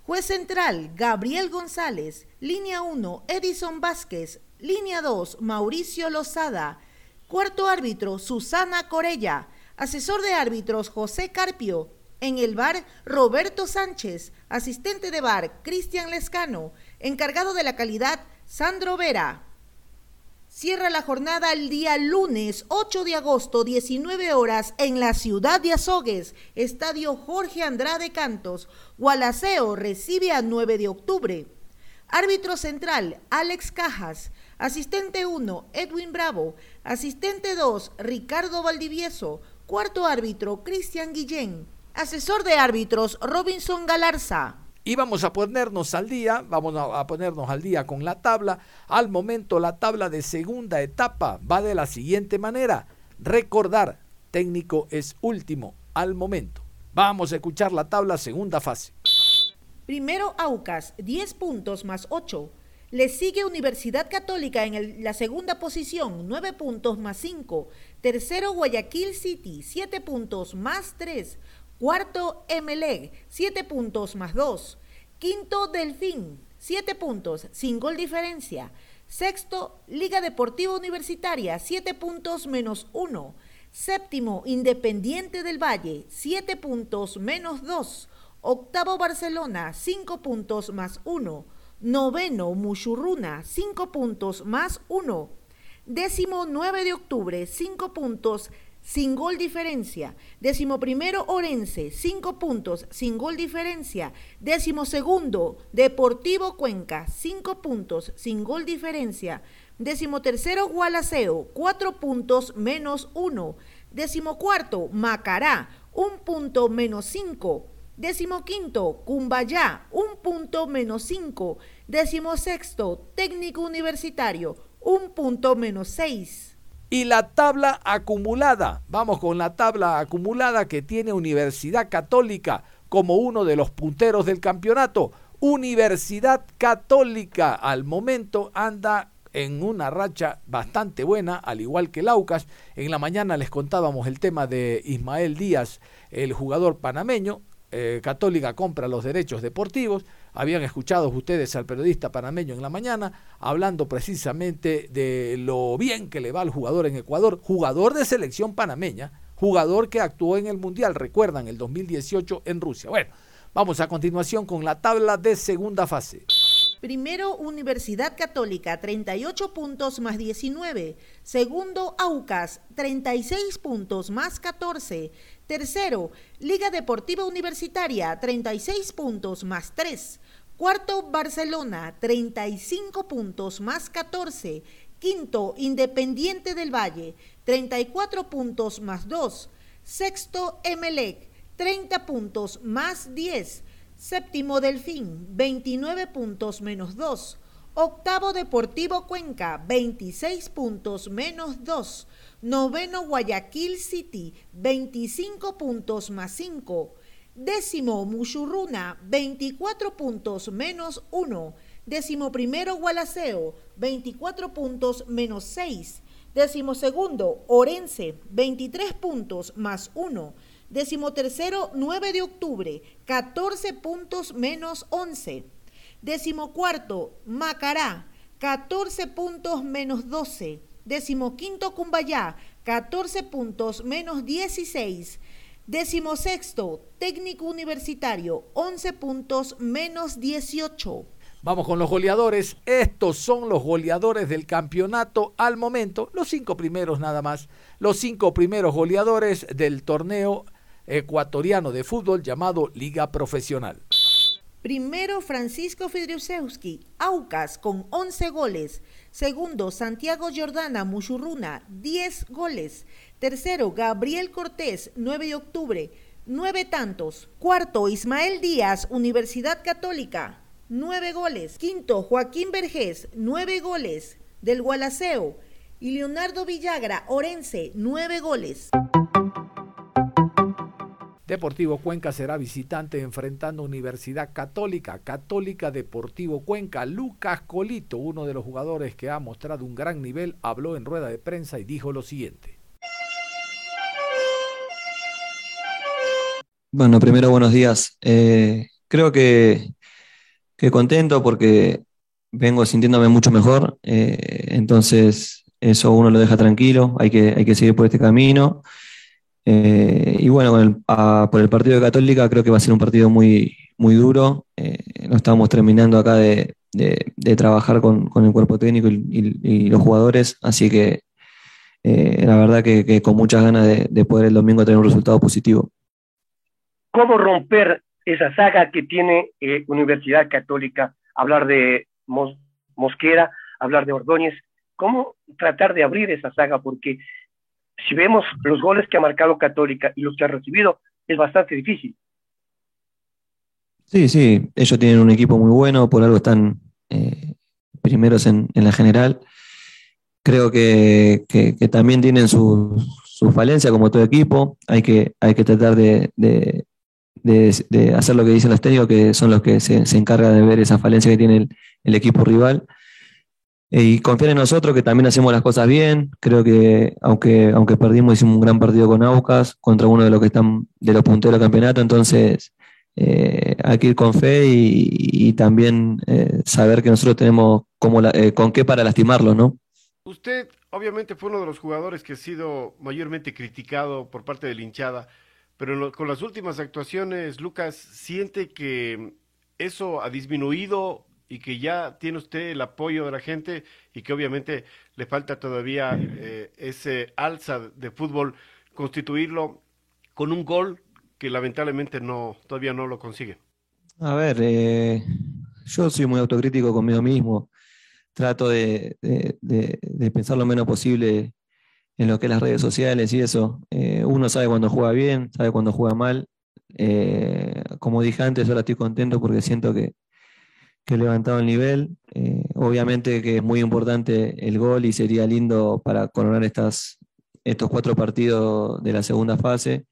Juez central, Gabriel González. Línea 1, Edison Vázquez. Línea 2, Mauricio Lozada. Cuarto árbitro, Susana Corella. Asesor de árbitros, José Carpio. En el bar, Roberto Sánchez. Asistente de bar, Cristian Lescano. Encargado de la calidad, Sandro Vera. Cierra la jornada el día lunes 8 de agosto, 19 horas, en la ciudad de Azogues, Estadio Jorge Andrade Cantos. Gualaceo recibe a 9 de octubre. Árbitro central, Alex Cajas. Asistente 1, Edwin Bravo. Asistente 2, Ricardo Valdivieso. Cuarto árbitro, Cristian Guillén. Asesor de árbitros, Robinson Galarza. Y vamos a ponernos al día, vamos a ponernos al día con la tabla. Al momento la tabla de segunda etapa va de la siguiente manera. Recordar, técnico es último al momento. Vamos a escuchar la tabla segunda fase. Primero Aucas, 10 puntos más 8. Le sigue Universidad Católica en la segunda posición, 9 puntos más 5. Tercero Guayaquil City, 7 puntos más 3. Cuarto, Emelec, 7 puntos más 2. Quinto, Delfín, 7 puntos, sin gol diferencia. Sexto, Liga Deportiva Universitaria, 7 puntos menos 1. Séptimo, Independiente del Valle, 7 puntos menos 2. Octavo, Barcelona, 5 puntos más 1. Noveno, Muchurruna, 5 puntos más 1. Décimo 9 de octubre, 5 puntos sin gol diferencia. Décimo primero, Orense, cinco puntos, sin gol diferencia. Décimo segundo, Deportivo Cuenca, cinco puntos, sin gol diferencia. Décimo tercero, Gualaceo, cuatro puntos menos uno. Décimo cuarto, Macará, un punto menos cinco. Décimo quinto, Cumbayá, un punto menos cinco. Décimo sexto, Técnico Universitario, un punto menos seis. Y la tabla acumulada, vamos con la tabla acumulada que tiene Universidad Católica como uno de los punteros del campeonato. Universidad Católica al momento anda en una racha bastante buena, al igual que Laucas. En la mañana les contábamos el tema de Ismael Díaz, el jugador panameño. Eh, Católica compra los derechos deportivos. Habían escuchado ustedes al periodista panameño en la mañana hablando precisamente de lo bien que le va al jugador en Ecuador, jugador de selección panameña, jugador que actuó en el Mundial, recuerdan, el 2018 en Rusia. Bueno, vamos a continuación con la tabla de segunda fase. Primero, Universidad Católica, 38 puntos más 19. Segundo, Aucas, 36 puntos más 14. Tercero, Liga Deportiva Universitaria, 36 puntos más 3. Cuarto, Barcelona, 35 puntos más 14. Quinto, Independiente del Valle, 34 puntos más 2. Sexto, Emelec, 30 puntos más 10. Séptimo Delfín, 29 puntos menos 2. Octavo Deportivo Cuenca, 26 puntos menos 2. Noveno Guayaquil City, 25 puntos más 5. Décimo Muchurruna, 24 puntos menos 1. Décimo primero Gualaceo, 24 puntos menos 6. Décimo segundo Orense, 23 puntos más 1. Décimo tercero, 9 de octubre, 14 puntos menos 11. Décimo cuarto, Macará, 14 puntos menos 12. Décimo quinto, Cumbayá, 14 puntos menos 16. Décimo sexto, Técnico Universitario, 11 puntos menos 18. Vamos con los goleadores. Estos son los goleadores del campeonato al momento. Los cinco primeros nada más. Los cinco primeros goleadores del torneo ecuatoriano de fútbol llamado Liga Profesional. Primero Francisco Fidriusewski, Aucas con 11 goles. Segundo Santiago Jordana Muchurruna, 10 goles. Tercero Gabriel Cortés, 9 de octubre, 9 tantos. Cuarto Ismael Díaz, Universidad Católica, 9 goles. Quinto Joaquín Vergés, 9 goles. Del Gualaceo. Y Leonardo Villagra, Orense, 9 goles. Deportivo Cuenca será visitante enfrentando Universidad Católica, Católica Deportivo Cuenca. Lucas Colito, uno de los jugadores que ha mostrado un gran nivel, habló en rueda de prensa y dijo lo siguiente. Bueno, primero buenos días. Eh, creo que, que, contento porque vengo sintiéndome mucho mejor, eh, entonces eso uno lo deja tranquilo, hay que, hay que seguir por este camino. Eh, y bueno, por el partido de Católica creo que va a ser un partido muy, muy duro. Eh, no estamos terminando acá de, trabajar con, el cuerpo técnico y, los jugadores, así que eh, la verdad que, con muchas ganas de, poder el domingo tener un resultado positivo. ¿Cómo romper esa saga que tiene Universidad Católica? Hablar de Mosquera, hablar de Ordóñez. ¿Cómo tratar de abrir esa saga? Porque si vemos los goles que ha marcado Católica y los que ha recibido, es bastante difícil. Sí, sí, ellos tienen un equipo muy bueno, por algo están eh, primeros en, la general. Creo que, también tienen su, su, falencia como todo equipo. Hay que, hay que tratar de, hacer lo que dicen los técnicos, que son los que se, encargan de ver esa falencia que tiene el equipo rival y confiar en nosotros que también hacemos las cosas bien. Creo que aunque, aunque perdimos, hicimos un gran partido con Aucas contra uno de los que están de los punteros del campeonato. Entonces eh, hay que ir con fe y, también eh, saber que nosotros tenemos como con qué para lastimarlo, ¿no? Usted obviamente fue uno de los jugadores que ha sido mayormente criticado por parte de la hinchada, pero con las últimas actuaciones, Lucas, ¿siente que eso ha disminuido y que ya tiene usted el apoyo de la gente y que obviamente le falta todavía eh, ese alza de fútbol, constituirlo con un gol que lamentablemente no todavía no lo consigue. A ver, eh, yo soy muy autocrítico conmigo mismo, trato de, pensar lo menos posible en lo que es las redes sociales y eso. Eh, uno sabe cuando juega bien, sabe cuando juega mal. como dije antes, ahora estoy contento porque siento que, que levantado el nivel. Eh, obviamente que es muy importante el gol y sería lindo para coronar estas, estos cuatro partidos de la segunda fase.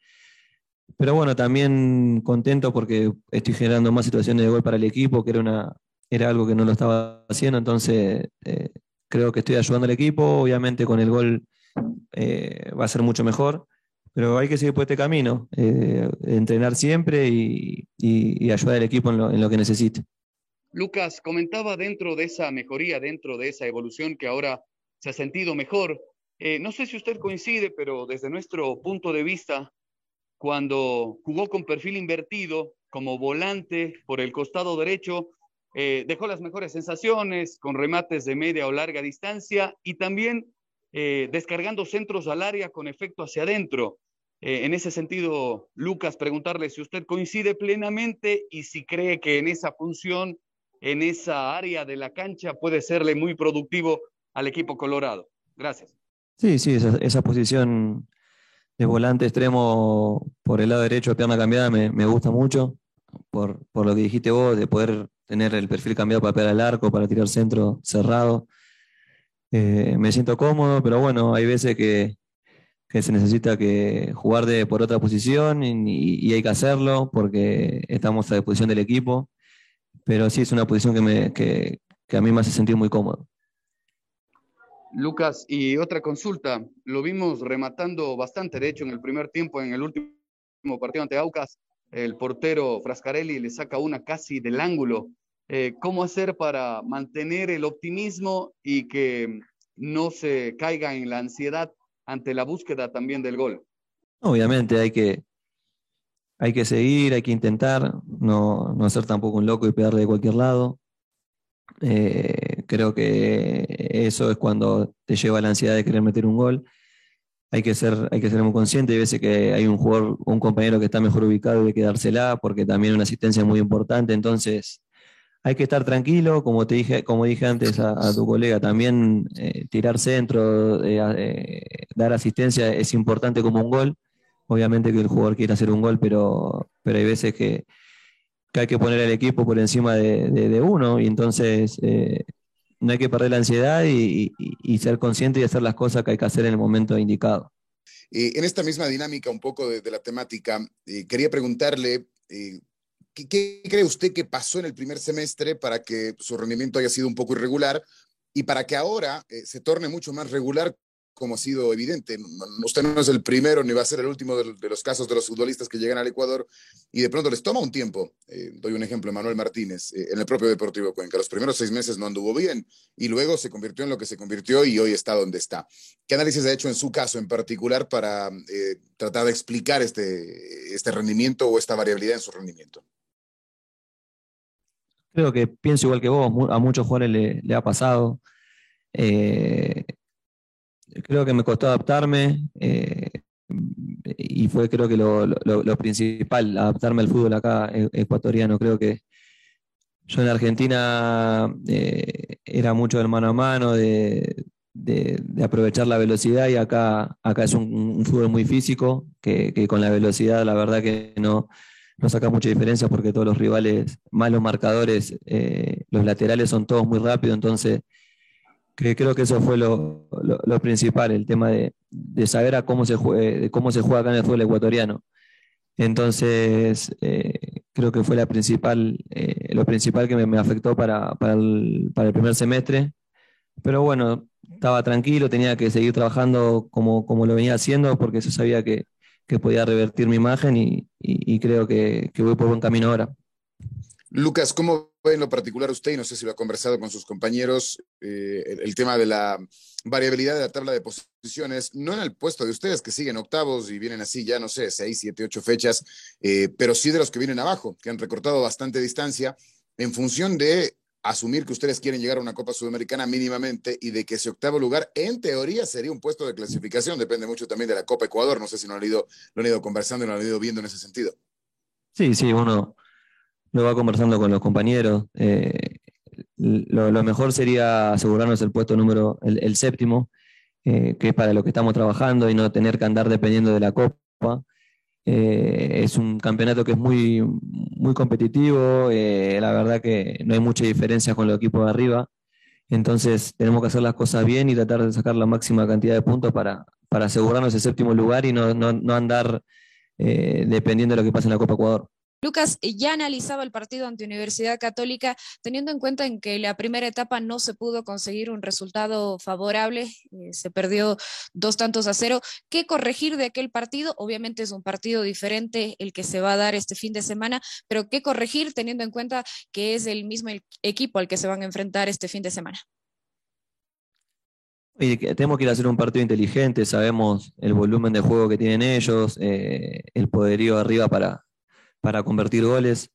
Pero bueno, también contento porque estoy generando más situaciones de gol para el equipo, que era, una, era algo que no lo estaba haciendo, entonces eh, creo que estoy ayudando al equipo, obviamente con el gol eh, va a ser mucho mejor, pero hay que seguir por este camino, entrenar siempre y, ayudar al equipo en lo, en lo que necesite. Lucas, comentaba dentro de esa mejoría, dentro de esa evolución que ahora se ha sentido mejor. no sé si usted coincide, pero desde nuestro punto de vista, cuando jugó con perfil invertido como volante por el costado derecho, eh, dejó las mejores sensaciones con remates de media o larga distancia y también eh, descargando centros al área con efecto hacia adentro. Eh, en ese sentido, Lucas, preguntarle si usted coincide plenamente y si cree que en esa función, en esa área de la cancha, puede serle muy productivo al equipo colorado. Gracias. Sí, sí, esa, posición de volante extremo por el lado derecho de pierna cambiada me, me gusta mucho, por, por, lo que dijiste vos, de poder tener el perfil cambiado para pegar al arco, para tirar centro cerrado. Eh, me siento cómodo, pero bueno, hay veces que, que se necesita que jugar de, por otra posición y, y, hay que hacerlo porque estamos a disposición del equipo, pero sí es una posición que, me, que, que a mí me hace sentir muy cómodo. Lucas, y otra consulta, lo vimos rematando bastante, de hecho, en el primer tiempo, en el último partido ante Aucas, el portero Frascarelli le saca una casi del ángulo. Eh, ¿Cómo hacer para mantener el optimismo y que no se caiga en la ansiedad ante la búsqueda también del gol? Obviamente hay que, hay que seguir, hay que intentar, no, no ser tampoco un loco y pegarle de cualquier lado. Eh, creo que eso es cuando te lleva la ansiedad de querer meter un gol. Hay que ser, hay que ser muy consciente. Hay veces que hay un jugador, un compañero que está mejor ubicado y hay que dársela porque también una asistencia es muy importante. Entonces, hay que estar tranquilo, como te dije, como dije antes a, tu colega, también eh, tirar centro, eh, dar asistencia es importante como un gol. Obviamente que el jugador quiere hacer un gol, pero, pero hay veces que, hay que poner el equipo por encima de, uno y entonces eh, no hay que perder la ansiedad y, ser consciente y hacer las cosas que hay que hacer en el momento indicado. Eh, en esta misma dinámica un poco de, la temática, eh, quería preguntarle, ¿qué, ¿qué, cree usted que pasó en el primer semestre para que su rendimiento haya sido un poco irregular y para que ahora se torne mucho más regular como ha sido evidente. Usted no es el primero ni va a ser el último de, los casos de los futbolistas que llegan al Ecuador y de pronto les toma un tiempo. Eh, doy un ejemplo, Manuel Martínez, eh, en el propio Deportivo Cuenca. Los primeros seis meses no anduvo bien y luego se convirtió en lo que se convirtió y hoy está donde está. ¿Qué análisis ha hecho en su caso en particular para eh, tratar de explicar este, este rendimiento o esta variabilidad en su rendimiento? Creo que pienso igual que vos, a muchos jugadores le, ha pasado creo que me costó adaptarme eh, y fue creo que lo, principal, adaptarme al fútbol acá e, ecuatoriano. Creo que yo en Argentina eh, era mucho del mano a mano, de, aprovechar la velocidad y acá, acá es un, fútbol muy físico, que, con la velocidad la verdad que no, no saca mucha diferencia porque todos los rivales, más los marcadores, eh, los laterales son todos muy rápidos, entonces que creo que eso fue lo, lo, principal, el tema de, de, saber a cómo se, juega, cómo se juega acá en el fútbol ecuatoriano. Entonces, eh, creo que fue la principal, eh, lo principal que me, me afectó para, para, el, para, el, primer semestre. Pero bueno, estaba tranquilo, tenía que seguir trabajando como, como lo venía haciendo porque eso sabía que, que podía revertir mi imagen y, y, creo que, que voy por buen camino ahora. Lucas, ¿cómo ve en lo particular usted, y no sé si lo ha conversado con sus compañeros, eh, el, tema de la variabilidad de la tabla de posiciones, no en el puesto de ustedes que siguen octavos y vienen así ya, no sé, seis, siete, ocho fechas, eh, pero sí de los que vienen abajo, que han recortado bastante distancia en función de asumir que ustedes quieren llegar a una Copa Sudamericana mínimamente y de que ese octavo lugar, en teoría, sería un puesto de clasificación. Depende mucho también de la Copa Ecuador. No sé si lo han ido, lo han ido conversando y lo han ido viendo en ese sentido. Sí, sí, uno, lo va conversando con los compañeros. Eh, lo, mejor sería asegurarnos el puesto número, el, séptimo, eh, que es para lo que estamos trabajando y no tener que andar dependiendo de la Copa. Eh, es un campeonato que es muy, muy competitivo, la verdad que no hay mucha diferencia con los equipos de arriba, entonces tenemos que hacer las cosas bien y tratar de sacar la máxima cantidad de puntos para, para asegurarnos el séptimo lugar y no, no, no andar dependiendo de lo que pase en la Copa Ecuador. Lucas ya analizaba el partido ante Universidad Católica, teniendo en cuenta en que la primera etapa no se pudo conseguir un resultado favorable, eh, se perdió dos tantos a cero. ¿Qué corregir de aquel partido? Obviamente es un partido diferente el que se va a dar este fin de semana, pero ¿qué corregir teniendo en cuenta que es el mismo equipo al que se van a enfrentar este fin de semana? Y tenemos que ir a hacer un partido inteligente, sabemos el volumen de juego que tienen ellos, eh, el poderío arriba para, para convertir goles.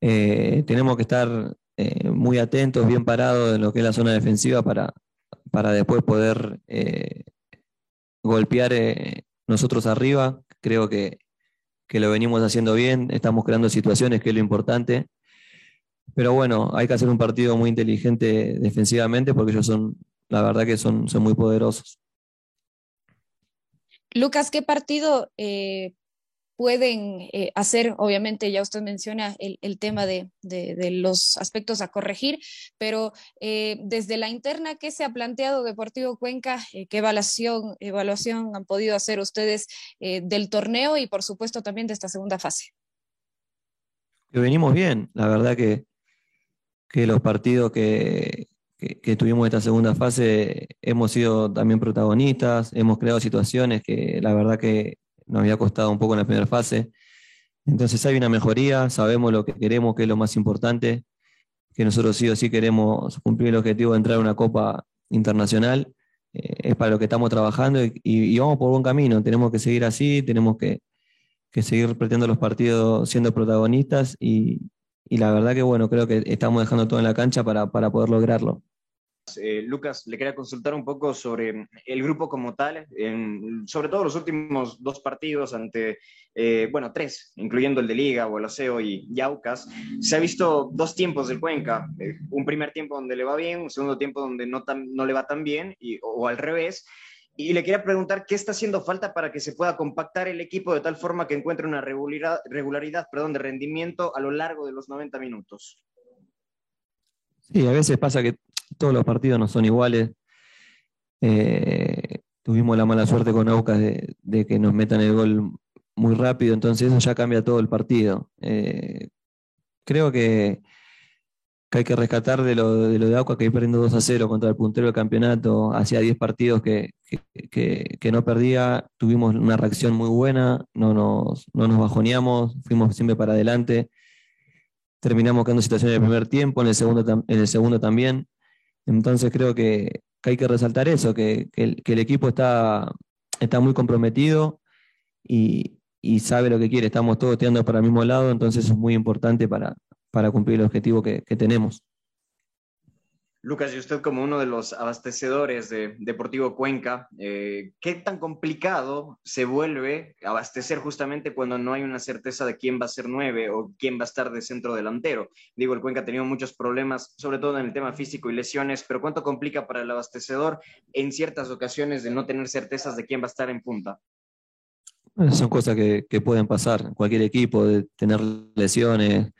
Eh, tenemos que estar eh, muy atentos, bien parados en lo que es la zona defensiva para, para después poder eh, golpear nosotros arriba. Creo que, que lo venimos haciendo bien, estamos creando situaciones, que es lo importante. Pero bueno, hay que hacer un partido muy inteligente defensivamente porque ellos son, la verdad que son, son muy poderosos. Lucas, ¿qué partido pueden eh, hacer, obviamente ya usted menciona el, tema de, los aspectos a corregir, pero eh, desde la interna, ¿qué se ha planteado Deportivo Cuenca? Eh, ¿Qué evaluación, han podido hacer ustedes del torneo y por supuesto también de esta segunda fase? Que venimos bien, la verdad que, que los partidos que, que, que, tuvimos esta segunda fase hemos sido también protagonistas, hemos creado situaciones que la verdad que nos había costado un poco en la primera fase. Entonces hay una mejoría, sabemos lo que queremos, que es lo más importante, que nosotros sí o sí queremos cumplir el objetivo de entrar a una Copa Internacional, eh, es para lo que estamos trabajando y, vamos por buen camino, tenemos que seguir así, tenemos que, que seguir repitiendo los partidos siendo protagonistas y, y, la verdad que bueno, creo que estamos dejando todo en la cancha para, para poder lograrlo. Eh, Lucas, le quería consultar un poco sobre el grupo como tal, en, sobre todo los últimos dos partidos ante, eh, bueno, tres, incluyendo el de Liga, Boloseo y Yaucas. Se ha visto dos tiempos del Cuenca, eh, un primer tiempo donde le va bien, un segundo tiempo donde no, tan, no le va tan bien, y, o al revés. Y le quería preguntar qué está haciendo falta para que se pueda compactar el equipo de tal forma que encuentre una regularidad, regularidad perdón, de rendimiento a lo largo de los 90 minutos. Sí, a veces pasa que todos los partidos no son iguales. Eh, tuvimos la mala suerte con Aucas de, que nos metan el gol muy rápido, entonces eso ya cambia todo el partido. Eh, creo que, hay que rescatar de lo de, lo de Aucas, que perdiendo 2 a 0 contra el puntero del campeonato, hacía 10 partidos que, que, no perdía, tuvimos una reacción muy buena, no nos, no nos bajoneamos, fuimos siempre para adelante. Terminamos quedando situación en el primer tiempo, en el segundo, en el segundo también. Entonces creo que, hay que resaltar eso, que, el, equipo está, está muy comprometido y, y, sabe lo que quiere. Estamos todos tirando para el mismo lado, entonces es muy importante para, para cumplir el objetivo que tenemos. Lucas, y usted como uno de los abastecedores de Deportivo Cuenca, eh, ¿qué tan complicado se vuelve abastecer justamente cuando no hay una certeza de quién va a ser nueve o quién va a estar de centro delantero? Digo, el Cuenca ha tenido muchos problemas, sobre todo en el tema físico y lesiones, pero ¿cuánto complica para el abastecedor en ciertas ocasiones de no tener certezas de quién va a estar en punta? Son cosas que, pueden pasar en cualquier equipo, de tener lesiones,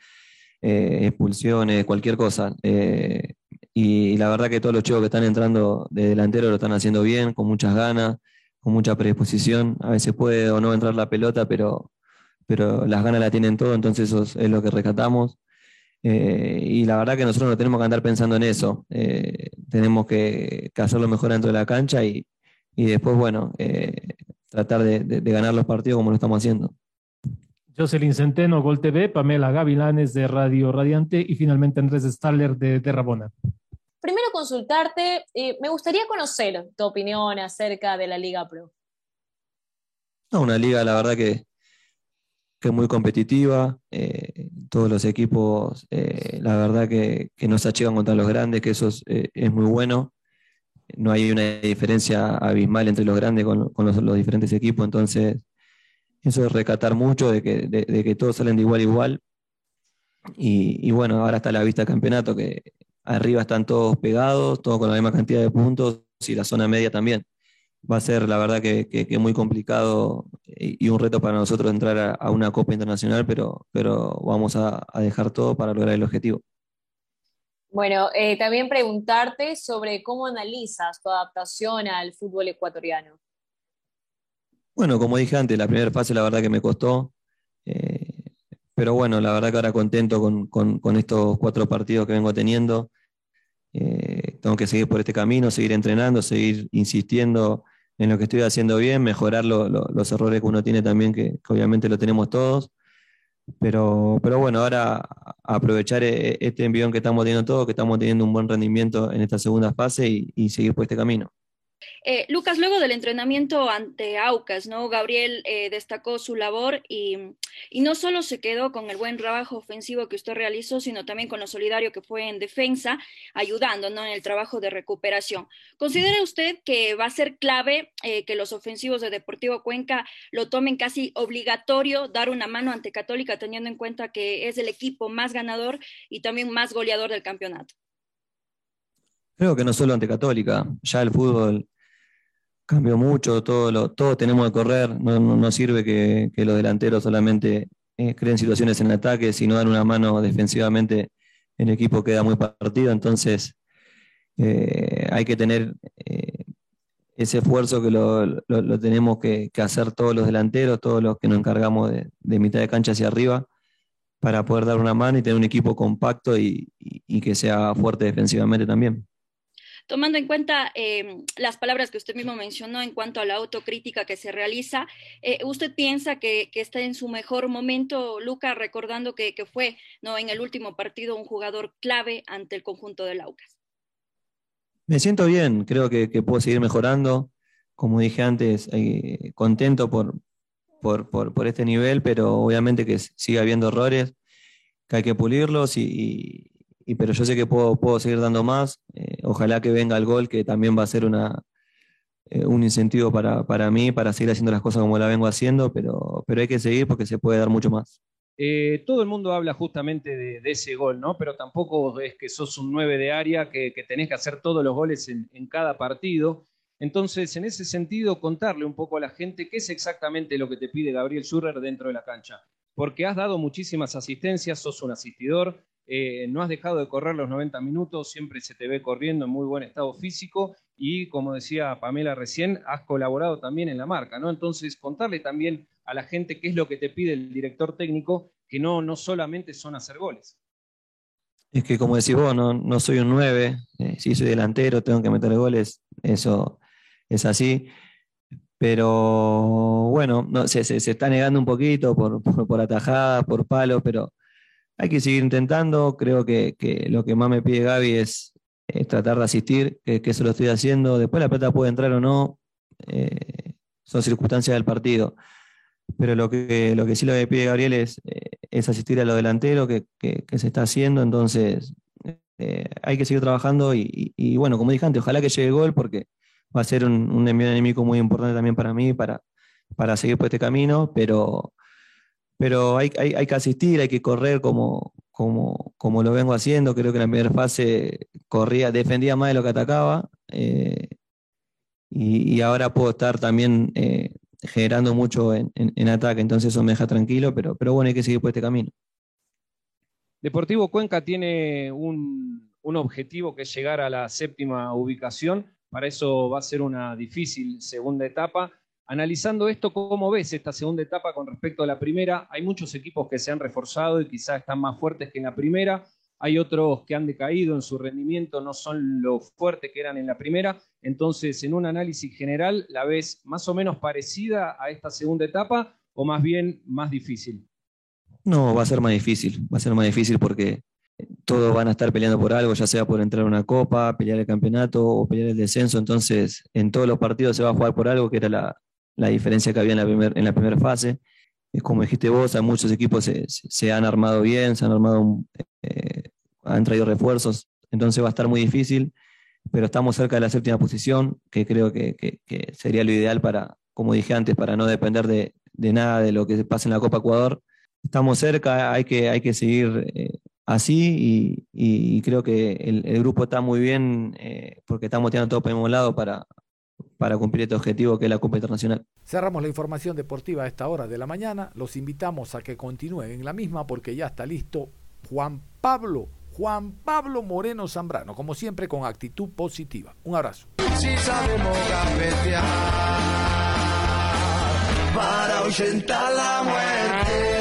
eh, expulsiones, cualquier cosa. Eh, y la verdad que todos los chicos que están entrando de delantero lo están haciendo bien, con muchas ganas, con mucha predisposición. A veces puede o no entrar la pelota, pero, pero las ganas la tienen todo, entonces eso es lo que rescatamos. Eh, y la verdad que nosotros no tenemos que andar pensando en eso. Eh, tenemos que, que, hacerlo mejor dentro de la cancha y, y después, bueno, eh, tratar de, ganar los partidos como lo estamos haciendo. Jocelyn Centeno, Gol TV, Pamela Gavilanes de Radio Radiante y finalmente Andrés Staller de, de Rabona primero consultarte, eh, me gustaría conocer tu opinión acerca de la Liga Pro. Una liga, la verdad que, que muy competitiva, eh, todos los equipos, eh, la verdad que, que, no se achican contra los grandes, que eso es, muy bueno. No hay una diferencia abismal entre los grandes con, con los, diferentes equipos, entonces eso es recatar mucho de que, de, que todos salen de igual a igual. Y, y, bueno, ahora está la vista del campeonato, que arriba están todos pegados, todos con la misma cantidad de puntos y la zona media también. va a ser la verdad que, que, muy complicado y un reto para nosotros entrar a, una Copa Internacional, pero, pero vamos a, dejar todo para lograr el objetivo. Bueno, eh, también preguntarte sobre cómo analizas tu adaptación al fútbol ecuatoriano. Bueno, como dije antes, la primera fase la verdad que me costó, eh, pero bueno, la verdad que ahora contento con, con, estos cuatro partidos que vengo teniendo. Eh, tengo que seguir por este camino, seguir entrenando, seguir insistiendo en lo que estoy haciendo bien, mejorar los errores que uno tiene también, que, obviamente lo tenemos todos. Pero, pero bueno, ahora aprovechar e, este envión que estamos teniendo todos, que estamos teniendo un buen rendimiento en esta segunda fase y seguir por este camino. Eh, Lucas, luego del entrenamiento ante Aucas, ¿no? Gabriel eh, destacó su labor y, no solo se quedó con el buen trabajo ofensivo que usted realizó, sino también con lo solidario que fue en defensa, ayudando en el trabajo de recuperación. ¿Considera usted que va a ser clave eh, que los ofensivos de Deportivo Cuenca lo tomen casi obligatorio, dar una mano ante Católica, teniendo en cuenta que es el equipo más ganador y también más goleador del campeonato? Creo que no solo ante Católica, ya el fútbol cambió mucho, todo, lo, todo tenemos que correr, no, sirve que, los delanteros solamente eh, creen situaciones en ataque, si no dan una mano defensivamente, el equipo queda muy partido, entonces eh, hay que tener eh, ese esfuerzo que lo, tenemos que, hacer todos los delanteros, todos los que nos encargamos de, mitad de cancha hacia arriba, para poder dar una mano y tener un equipo compacto y que sea fuerte defensivamente también. Tomando en cuenta eh, las palabras que usted mismo mencionó en cuanto a la autocrítica que se realiza, eh, ¿usted piensa que, está en su mejor momento, Luca, recordando que, fue ¿no? en el último partido un jugador clave ante el conjunto de Laucas? Me siento bien, creo que, puedo seguir mejorando. Como dije antes, eh, contento por, por, este nivel, pero obviamente que sigue habiendo errores, que hay que pulirlos y, y, pero yo sé que puedo, puedo seguir dando más. Eh, ojalá que venga el gol, que también va a ser una, eh, un incentivo para, para, mí, para seguir haciendo las cosas como la vengo haciendo, pero, pero hay que seguir porque se puede dar mucho más. Eh, todo el mundo habla justamente de, ese gol, ¿no? Pero tampoco es que sos un 9 de área, que, que tenés que hacer todos los goles en, en, cada partido. Entonces, en ese sentido, contarle un poco a la gente qué es exactamente lo que te pide Gabriel Schurrer dentro de la cancha. Porque has dado muchísimas asistencias, sos un asistidor, eh, no has dejado de correr los 90 minutos, siempre se te ve corriendo en muy buen estado físico y como decía Pamela recién, has colaborado también en la marca, ¿no? Entonces, contarle también a la gente qué es lo que te pide el director técnico, que no, no solamente son hacer goles. Es que como decís vos, no, soy un 9, eh, si soy delantero, tengo que meter goles, eso es así. Pero bueno, no, se, se, está negando un poquito por, por, por atajadas, por palos, pero hay que seguir intentando. Creo que, lo que más me pide Gaby es, tratar de asistir, que, eso lo estoy haciendo. Después la plata puede entrar o no, eh, son circunstancias del partido. Pero lo que, que sí lo me pide Gabriel es, eh, es asistir a lo delantero que, se está haciendo. Entonces, eh, hay que seguir trabajando y, bueno, como dije antes, ojalá que llegue el gol porque va a ser un, un enemigo muy importante también para mí, para seguir por este camino, pero pero hay, hay, que asistir, hay que correr como, como, como, lo vengo haciendo. Creo que en la primera fase corría, defendía más de lo que atacaba. Eh, y, ahora puedo estar también eh, generando mucho en, en, ataque, entonces eso me deja tranquilo, pero, pero bueno, hay que seguir por este camino. Deportivo Cuenca tiene un, un objetivo que es llegar a la séptima ubicación. Para eso va a ser una difícil segunda etapa. Analizando esto, ¿cómo ves esta segunda etapa con respecto a la primera? Hay muchos equipos que se han reforzado y quizás están más fuertes que en la primera. Hay otros que han decaído en su rendimiento, no son lo fuertes que eran en la primera. Entonces, en un análisis general, ¿la ves más o menos parecida a esta segunda etapa o más bien más difícil? No, va a ser más difícil. Va a ser más difícil porque todos van a estar peleando por algo, ya sea por entrar a una copa, pelear el campeonato o pelear el descenso. Entonces, en todos los partidos se va a jugar por algo, que era la, la diferencia que había en la, primer, en la primera fase. Como dijiste vos, a muchos equipos se, se han armado bien, se han armado, eh, han traído refuerzos, entonces va a estar muy difícil, pero estamos cerca de la séptima posición, que creo que, que, sería lo ideal para, como dije antes, para no depender de, de, nada de lo que pasa en la Copa Ecuador. Estamos cerca, hay que, hay que seguir eh, así y, y, creo que el, el, grupo está muy bien eh, porque estamos tirando todo por el mismo lado para, para cumplir este objetivo que es la Copa Internacional. Cerramos la información deportiva a esta hora de la mañana. Los invitamos a que continúen en la misma porque ya está listo Juan Pablo, Juan Pablo Moreno Zambrano, como siempre con actitud positiva. Un abrazo. Si sabemos gambetear para ahuyentar la muerte.